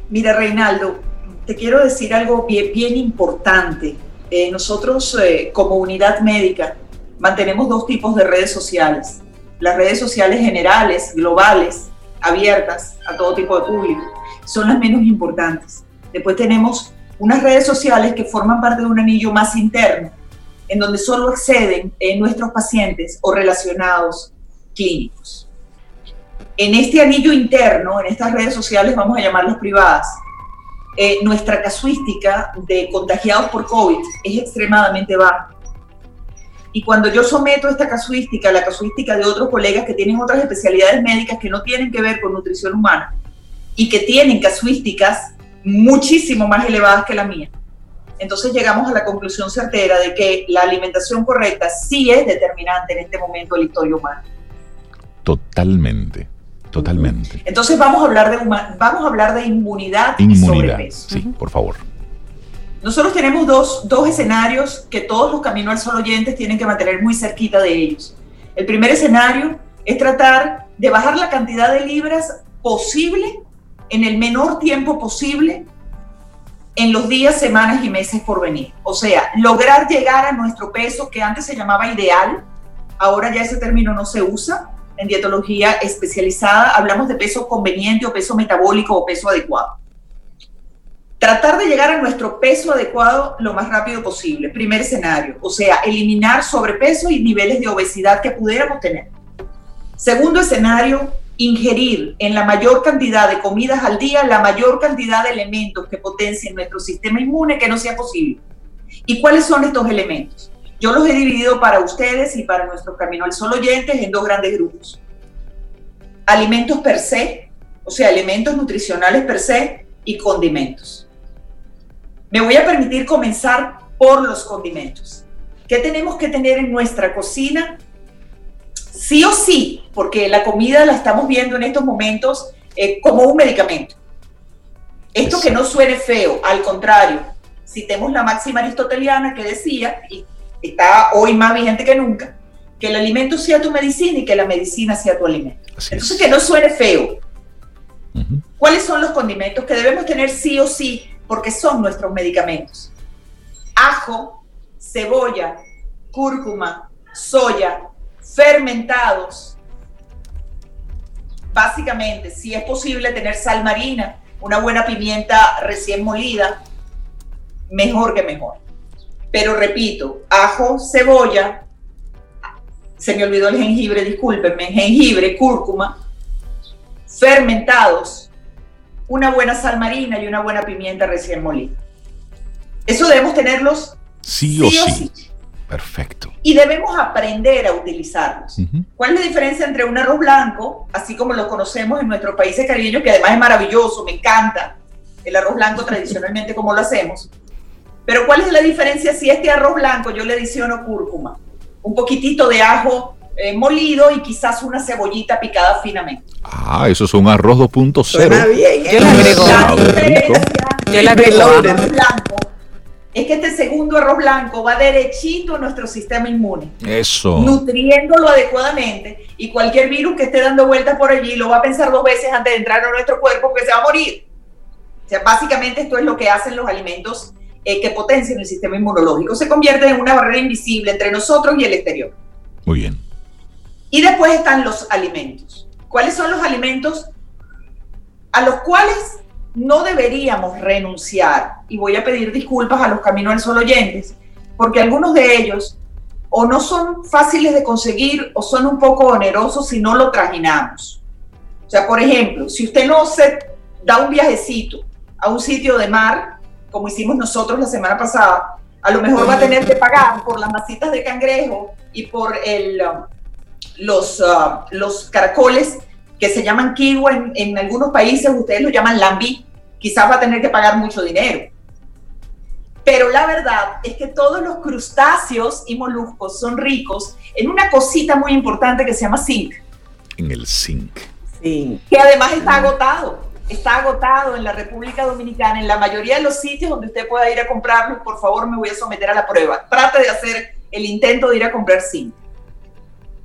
Mira, Reinaldo, te quiero decir algo bien, importante. Eh, nosotros eh, como unidad médica mantenemos dos tipos de redes sociales. Las redes sociales generales, globales, abiertas a todo tipo de público, son las menos importantes. Después tenemos unas redes sociales que forman parte de un anillo más interno, en donde solo acceden eh, nuestros pacientes o relacionados clínicos. En este anillo interno, en estas redes sociales, vamos a llamarlas privadas, eh, nuestra casuística de contagiados por COVID es extremadamente baja. Y cuando yo someto esta casuística, la casuística de otros colegas que tienen otras especialidades médicas que no tienen que ver con nutrición humana y que tienen casuísticas muchísimo más elevadas que la mía, entonces llegamos a la conclusión certera de que la alimentación correcta sí es determinante en este momento de la historia humana. Totalmente. Totalmente. Entonces vamos a hablar de, vamos a hablar de inmunidad, y sobrepeso. Sí, por favor. Nosotros tenemos dos, dos escenarios que todos los Camino al Sol oyentes tienen que mantener muy cerquita de ellos. El primer escenario es tratar de bajar la cantidad de libras posible en el menor tiempo posible en los días, semanas y meses por venir. O sea, lograr llegar a nuestro peso que antes se llamaba ideal, ahora ya ese término no se usa, en dietología especializada hablamos de peso conveniente o peso metabólico o peso adecuado. Tratar de llegar a nuestro peso adecuado lo más rápido posible, primer escenario, o sea, eliminar sobrepeso y niveles de obesidad que pudiéramos tener. Segundo escenario, ingerir en la mayor cantidad de comidas al día la mayor cantidad de elementos que potencien nuestro sistema inmune que no sea posible. ¿Y cuáles son estos elementos? Yo los he dividido para ustedes y para nuestro Camino al Sol oyentes en dos grandes grupos. Alimentos per se, o sea, elementos nutricionales per se y condimentos. Me voy a permitir comenzar por los condimentos. ¿Qué tenemos que tener en nuestra cocina? Sí o sí, porque la comida la estamos viendo en estos momentos eh, como un medicamento. Esto que no suene feo, al contrario, citemos la máxima aristoteliana que decía, y está hoy más vigente que nunca, que el alimento sea tu medicina y que la medicina sea tu alimento. Entonces, que no suene feo. ¿Cuáles son los condimentos que debemos tener sí o sí porque son nuestros medicamentos? Ajo, cebolla, cúrcuma, soya, fermentados. Básicamente, si es posible tener sal marina, una buena pimienta recién molida, mejor que mejor. Pero repito, ajo, cebolla, se me olvidó el jengibre, discúlpenme, jengibre, cúrcuma, fermentados, una buena sal marina y una buena pimienta recién molida. Eso debemos tenerlos sí, o, sí. Perfecto. Y debemos aprender a utilizarlos. ¿Cuál es la diferencia entre un arroz blanco, así como lo conocemos en nuestros países caribeños, que además es maravilloso, me encanta el arroz blanco tradicionalmente como lo hacemos? Pero ¿cuál es la diferencia si este arroz blanco yo le adiciono cúrcuma, un poquitito de ajo eh, molido y quizás una cebollita picada finamente? Ah, eso es un arroz 2.0. Suena bien. Yo le agrego. Yo le agrego. blanco es que este segundo arroz blanco va derechito a nuestro sistema inmune. Eso. Nutriéndolo adecuadamente y cualquier virus que esté dando vueltas por allí lo va a pensar dos veces antes de entrar a nuestro cuerpo porque se va a morir. O sea, básicamente esto es lo que hacen los alimentos eh, que potencian el sistema inmunológico. Se convierte en una barrera invisible entre nosotros y el exterior. Muy bien. Y después están los alimentos. ¿Cuáles son los alimentos a los cuales no deberíamos renunciar, y voy a pedir disculpas a los Caminos del Sol oyentes, porque algunos de ellos o no son fáciles de conseguir o son un poco onerosos si no lo trajinamos. O sea, por ejemplo, si usted no se da un viajecito a un sitio de mar, como hicimos nosotros la semana pasada, a lo mejor va a tener que pagar por las masitas de cangrejo y por el, um, los, uh, los caracoles que se llaman kiwi en, en, algunos países, ustedes lo llaman lambi, quizás va a tener que pagar mucho dinero. Pero la verdad es que todos los crustáceos y moluscos son ricos en una cosita muy importante que se llama zinc. En el zinc. Sí. Que además está agotado. Está agotado en la República Dominicana, en la mayoría de los sitios donde usted pueda ir a comprarlo. Por favor, me voy a someter a la prueba. Trate de hacer el intento de ir a comprar zinc.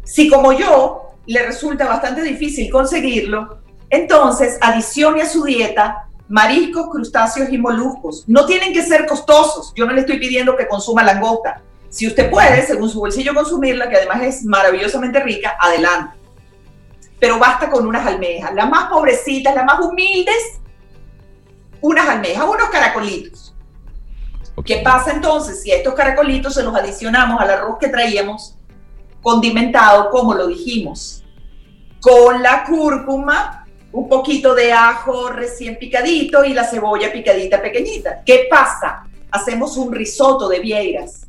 Si como yo le resulta bastante difícil conseguirlo, entonces adicione a su dieta mariscos, crustáceos y moluscos. No tienen que ser costosos. Yo no le estoy pidiendo que consuma langosta. Si usted puede, según su bolsillo, consumirla, que además es maravillosamente rica, adelante. Pero basta con unas almejas. Las más pobrecitas, las más humildes, unas almejas, unos caracolitos. ¿Qué pasa entonces si a estos caracolitos se los adicionamos al arroz que traíamos condimentado, como lo dijimos, con la cúrcuma, un poquito de ajo recién picadito y la cebolla picadita pequeñita. ¿Qué pasa? Hacemos un risotto de vieiras.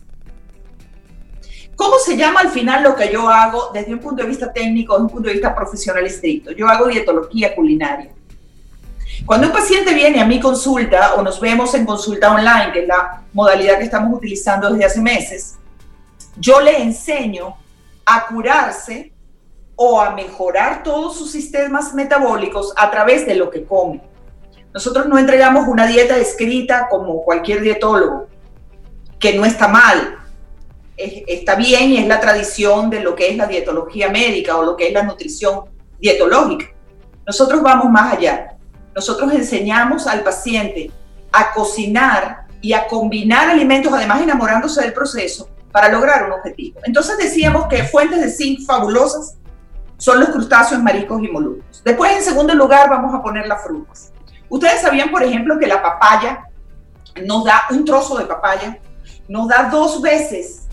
¿Cómo se llama al final lo que yo hago desde un punto de vista técnico, desde un punto de vista profesional estricto? Yo hago dietología culinaria. Cuando un paciente viene a mi consulta o nos vemos en consulta online, que es la modalidad que estamos utilizando desde hace meses, yo le enseño a curarse o a mejorar todos sus sistemas metabólicos a través de lo que come. Nosotros no entregamos una dieta escrita como cualquier dietólogo, que no está mal, está bien y es la tradición de lo que es la dietología médica o lo que es la nutrición dietológica. Nosotros vamos más allá. Nosotros enseñamos al paciente a cocinar y a combinar alimentos, además enamorándose del proceso, para lograr un objetivo. Entonces decíamos que fuentes de zinc fabulosas son los crustáceos, mariscos y moluscos. Después, en segundo lugar, vamos a poner las frutas. Ustedes sabían, por ejemplo, que la papaya nos da un trozo de papaya, nos da dos veces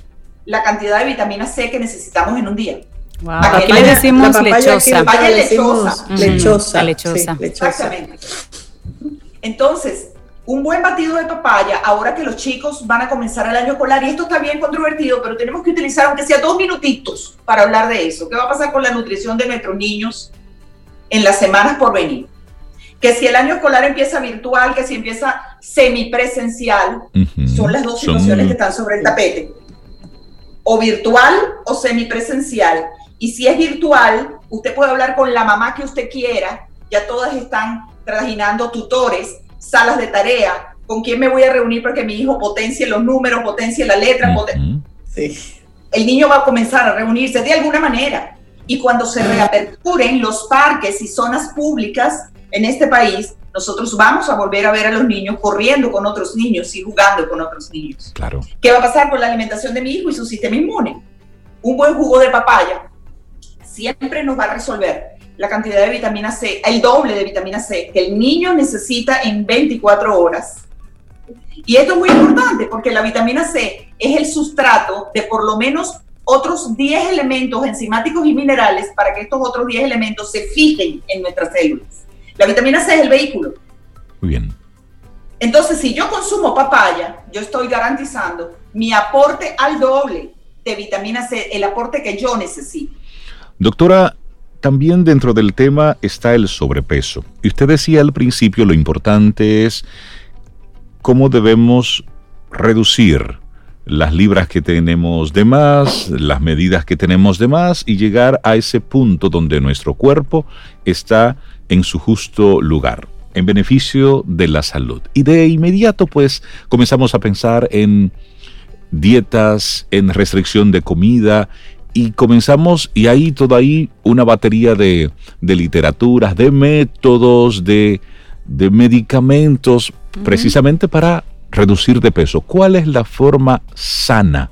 la cantidad de vitamina C que necesitamos en un día. Wow. Aquí le decimos lechosa. Papaya lechosa. Lechosa. lechosa. Exactamente. Entonces, un buen batido de papaya, ahora que los chicos van a comenzar el año escolar, y esto está bien controvertido, pero tenemos que utilizar, aunque sea dos minutitos, para hablar de eso. ¿Qué va a pasar con la nutrición de nuestros niños en las semanas por venir? Que si el año escolar empieza virtual, que si empieza semipresencial, son las dos situaciones que están sobre el tapete. O virtual o semipresencial. Y si es virtual, usted puede hablar con la mamá que usted quiera, ya todas están trajinando tutores salas de tarea, con quién me voy a reunir para que mi hijo potencie los números, potencie la letra. El niño va a comenzar a reunirse de alguna manera. Y cuando se reaperturen los parques y zonas públicas en este país, nosotros vamos a volver a ver a los niños corriendo con otros niños y jugando con otros niños. Claro. ¿Qué va a pasar con la alimentación de mi hijo y su sistema inmune? Un buen jugo de papaya siempre nos va a resolver la cantidad de vitamina C, el doble de vitamina C que el niño necesita en 24 horas. Y esto es muy importante porque la vitamina C es el sustrato de por lo menos otros 10 elementos enzimáticos y minerales para que estos otros 10 elementos se fijen en nuestras células. La vitamina C es el vehículo. Muy bien. Entonces, si yo consumo papaya, yo estoy garantizando mi aporte al doble de vitamina C, el aporte que yo necesito. Doctora, también dentro del tema está el sobrepeso. Y usted decía al principio lo importante es cómo debemos reducir las libras que tenemos de más, las medidas que tenemos de más y llegar a ese punto donde nuestro cuerpo está en su justo lugar, en beneficio de la salud. Y de inmediato pues comenzamos a pensar en dietas, en restricción de comida y comenzamos y hay toda ahí una batería de, de literaturas, de métodos, de, de medicamentos, precisamente para reducir de peso. ¿Cuál es la forma sana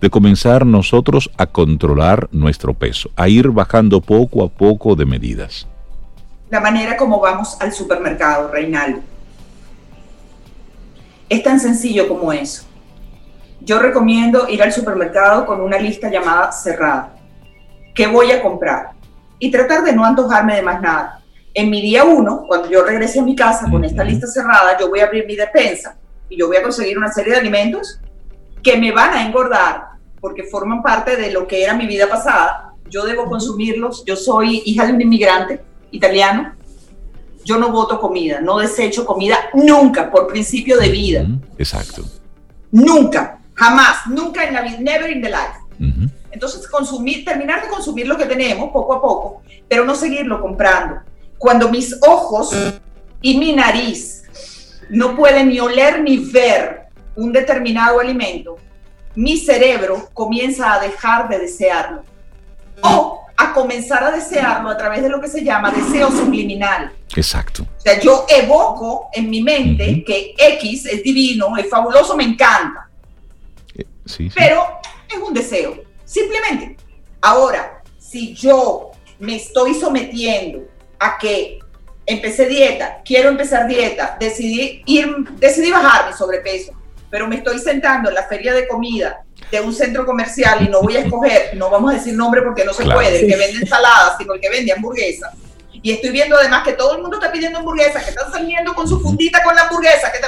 de comenzar nosotros a controlar nuestro peso, a ir bajando poco a poco de medidas? La manera como vamos al supermercado, Reinaldo. Es tan sencillo como eso. Yo recomiendo ir al supermercado con una lista llamada cerrada. ¿Qué voy a comprar? Y tratar de no antojarme de más nada. En mi día uno, cuando yo regrese a mi casa con esta lista cerrada, yo voy a abrir mi despensa y yo voy a conseguir una serie de alimentos que me van a engordar porque forman parte de lo que era mi vida pasada. Yo debo consumirlos. Yo soy hija de un inmigrante italiano. Yo no voto comida, no desecho comida nunca por principio de vida. Exacto. Nunca, jamás, nunca en la vida, never in the life. Entonces, consumir, terminar de consumir lo que tenemos poco a poco, pero no seguirlo comprando. Cuando mis ojos y mi nariz no puede ni oler ni ver un determinado alimento, mi cerebro comienza a dejar de desearlo o a comenzar a desearlo a través de lo que se llama deseo subliminal. Exacto. O sea, yo evoco en mi mente que X es divino, es fabuloso, me encanta. Sí, Pero es un deseo, simplemente. Ahora, si yo me estoy sometiendo a que empecé dieta, quiero empezar dieta, decidí ir, decidí bajar mi sobrepeso, pero me estoy sentando en la feria de comida de un centro comercial y no voy a escoger, no vamos a decir nombre porque no se puede, el que vende ensaladas, sino el que vende hamburguesas. Y estoy viendo además que todo el mundo está pidiendo hamburguesas, que están saliendo con su fundita con la hamburguesa. Que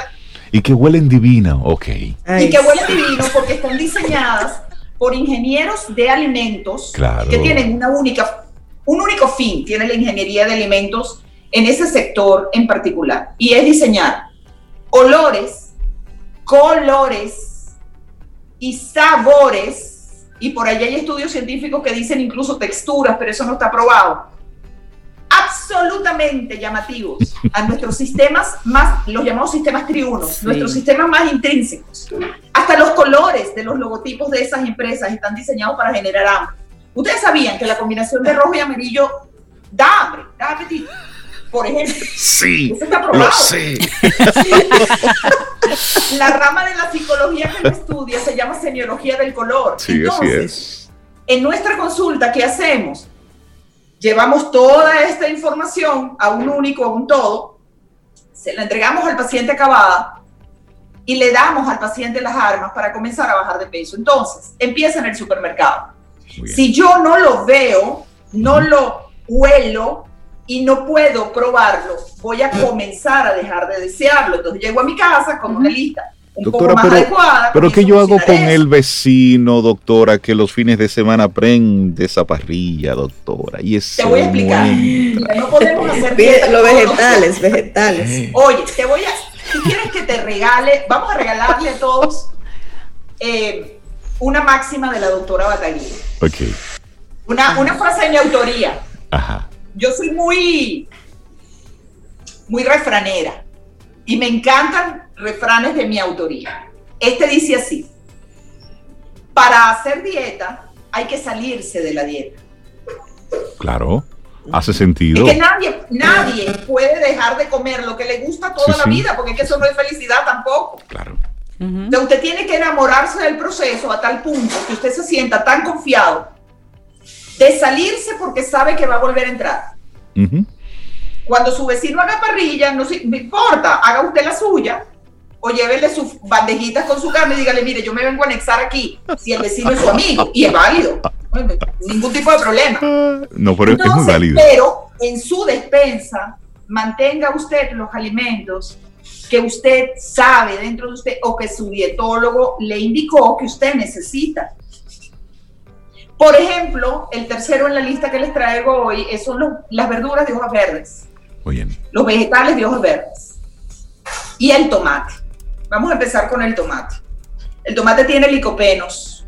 y que huelen divino, ok. y que huelen divino porque están diseñadas por ingenieros de alimentos que tienen una única, un único fin, tiene la ingeniería de alimentos en ese sector en particular, y es diseñar olores, colores y sabores, y por allá hay estudios científicos que dicen incluso texturas, pero eso no está probado, absolutamente llamativos a nuestros sistemas más, los llamados sistemas triunos, nuestros sistemas más intrínsecos. Hasta los colores de los logotipos de esas empresas están diseñados para generar hambre. Ustedes sabían que la combinación de rojo y amarillo da hambre, da apetito por ejemplo. Sí, Eso está probado. lo sé. La rama de la psicología que lo estudia se llama semiología del color. Sí, Entonces, así es. en nuestra consulta, ¿qué hacemos? Llevamos toda esta información a un único, a un todo, se la entregamos al paciente acabada y le damos al paciente las armas para comenzar a bajar de peso. Entonces, empieza en el supermercado. Si yo no lo veo, no lo huelo, y no puedo probarlo, voy a comenzar a dejar de desearlo. Entonces llego a mi casa con una lista un Doctora, poco más pero, adecuada. pero ¿qué yo hago con eso. el vecino, doctora, que los fines de semana prende esa parrilla, doctora? Y es Te voy a explicar. No podemos hacer dieta Los vegetales, vegetales. Oye, te voy a, si quieres que te regale, vamos a regalarle a todos eh, una máxima de la doctora Bataguer. Ok, Una, una frase de mi autoría. ajá. Yo soy muy, muy refranera y me encantan refranes de mi autoría. Este dice así, para hacer dieta hay que salirse de la dieta. Claro, hace sentido. Es que nadie, nadie puede dejar de comer lo que le gusta toda Sí, la sí. vida, porque es que eso no es felicidad tampoco. Claro. Ujú. Entonces usted tiene que enamorarse del proceso a tal punto que usted se sienta tan confiado de salirse porque sabe que va a volver a entrar. Cuando su vecino haga parrilla, no no importa, haga usted la suya, o llévele sus bandejitas con su carne y dígale, mire, yo me vengo a anexar aquí, si el vecino es su amigo, y es válido. ningún tipo de problema. No, pero es muy válido. Pero en su despensa, mantenga usted los alimentos que usted sabe dentro de usted o que su dietólogo le indicó que usted necesita. Por ejemplo, el tercero en la lista que les traigo hoy son las verduras de hojas verdes. Muy bien. Los vegetales de hojas verdes. Y el tomate. Vamos a empezar con el tomate. El tomate tiene licopenos.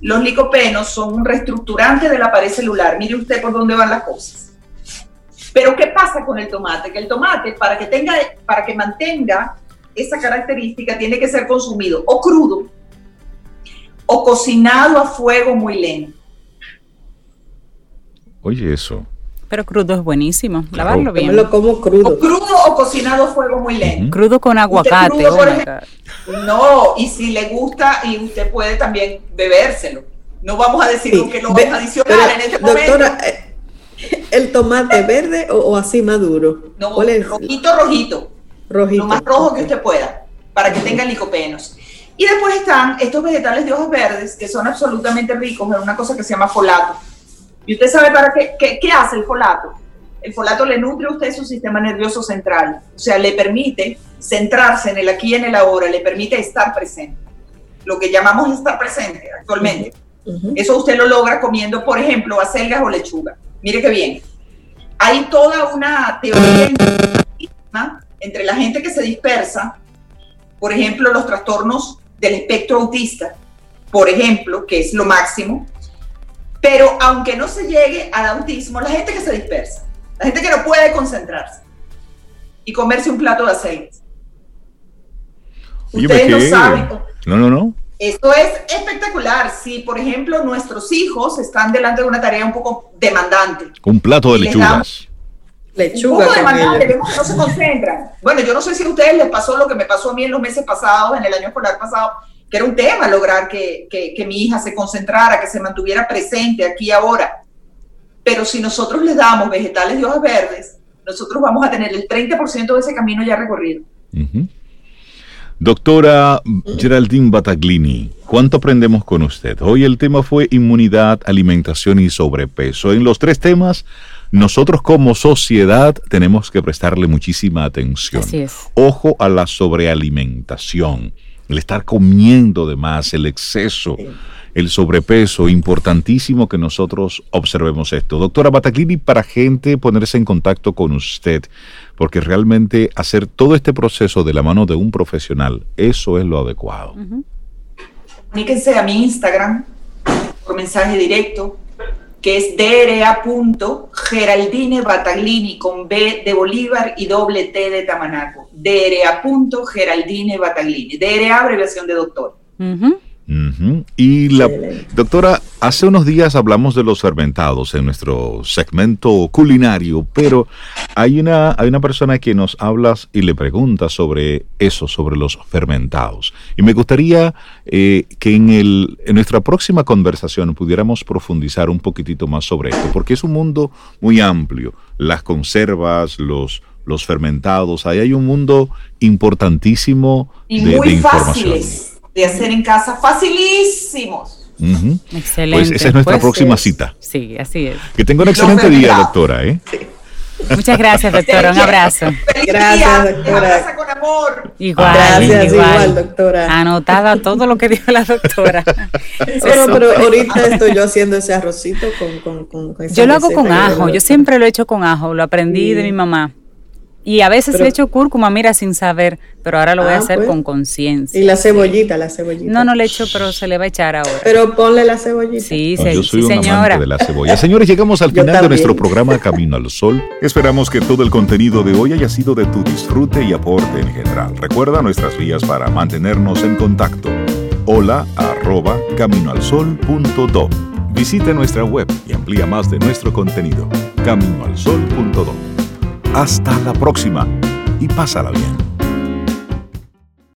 Los licopenos son un reestructurante de la pared celular. Mire usted por dónde van las cosas. Pero ¿qué pasa con el tomate? Que el tomate, para que, tenga, para que mantenga esa característica, tiene que ser consumido o crudo o cocinado a fuego muy lento. Oye, eso. Pero crudo es buenísimo, lavarlo bien. lo como crudo. O crudo o cocinado a fuego muy lento. Crudo con aguacate. Oh no, y si le gusta, y usted puede también bebérselo. No vamos a decir que lo vamos a adicionar en este doctora, eh, ¿el tomate verde o, así maduro? No, rojito, rojito. Rojito. Lo más rojo que usted pueda, para que tenga licopenos. Y después están estos vegetales de ojos verdes, que son absolutamente ricos en una cosa que se llama folato ¿Y usted sabe para qué, qué, hace el folato? El folato le nutre a usted su sistema nervioso central, o sea, le permite centrarse en el aquí y en el ahora, le permite estar presente, lo que llamamos estar presente actualmente. Eso usted lo logra comiendo, por ejemplo, acelgas o lechuga. Mire qué bien. Hay toda una teoría entre la gente que se dispersa, por ejemplo, los trastornos del espectro autista, por ejemplo, que es lo máximo, pero aunque no se llegue al autismo, la gente que se dispersa, la gente que no puede concentrarse y comerse un plato de aceite. Ustedes no saben. No, no, no. Esto es espectacular. Si, por ejemplo, nuestros hijos están delante de una tarea un poco demandante. Un plato de lechugas. Lechuga. Un poco demandante, no se concentran. Bueno, yo no sé si a ustedes les pasó lo que me pasó a mí en los meses pasados, en el año escolar pasado, que era un tema lograr que, mi hija se concentrara, que se mantuviera presente aquí ahora. Pero si nosotros les damos vegetales de hojas verdes, nosotros vamos a tener el 30% de ese camino ya recorrido. Doctora Geraldine Bataglini, ¿cuánto aprendemos con usted? Hoy el tema fue inmunidad, alimentación y sobrepeso. En los tres temas, nosotros como sociedad tenemos que prestarle muchísima atención. Así es. Ojo a la sobrealimentación el estar comiendo de más, el exceso, el sobrepeso, importantísimo que nosotros observemos esto. Doctora Bataclini, para gente ponerse en contacto con usted, porque realmente hacer todo este proceso de la mano de un profesional, eso es lo adecuado. Comuníquense a mi Instagram por mensaje directo, que es DRA.Geraldine Bataglini con B de Bolívar y doble T de Tamanaco. DRA.Geraldine Bataglini. DRA, abreviación de doctor. Y la doctora, hace unos días hablamos de los fermentados en nuestro segmento culinario, pero hay una, hay una persona que nos habla y le pregunta sobre eso, sobre los fermentados. Y me gustaría eh, que en, el, en nuestra próxima conversación pudiéramos profundizar un poquitito más sobre esto, porque es un mundo muy amplio. Las conservas, los, los fermentados, ahí hay un mundo importantísimo y de, muy información de hacer en casa facilísimos. Excelente. Pues esa es nuestra próxima cita. Sí, así es. Que tenga un excelente día, doctora. ¿eh? Muchas gracias, doctora. Un abrazo. Gracias, doctora. con amor. Igual, gracias, igual. doctora. Anotada todo lo que dijo la doctora. Bueno, pero ahorita estoy yo haciendo ese arrocito con, con, con Yo lo hago con ajo. Yo siempre lo he hecho con ajo. Lo aprendí de mi mamá. Y a veces le echo cúrcuma, mira, sin saber, pero ahora lo voy a ah, hacer pues. con conciencia. Y la cebollita, la cebollita. No, no le echo, pero se le va a echar ahora. Pero ponle la cebollita. Sí, yo soy un amante de la cebolla. Señores, llegamos al final de nuestro programa Camino al Sol. Esperamos que todo el contenido de hoy haya sido de tu disfrute y aporte en general. Recuerda nuestras vías para mantenernos en contacto. Hola arroba caminoalsol.do. Visite nuestra web y amplía más de nuestro contenido. Caminoalsol.do. Hasta la próxima y pásala bien.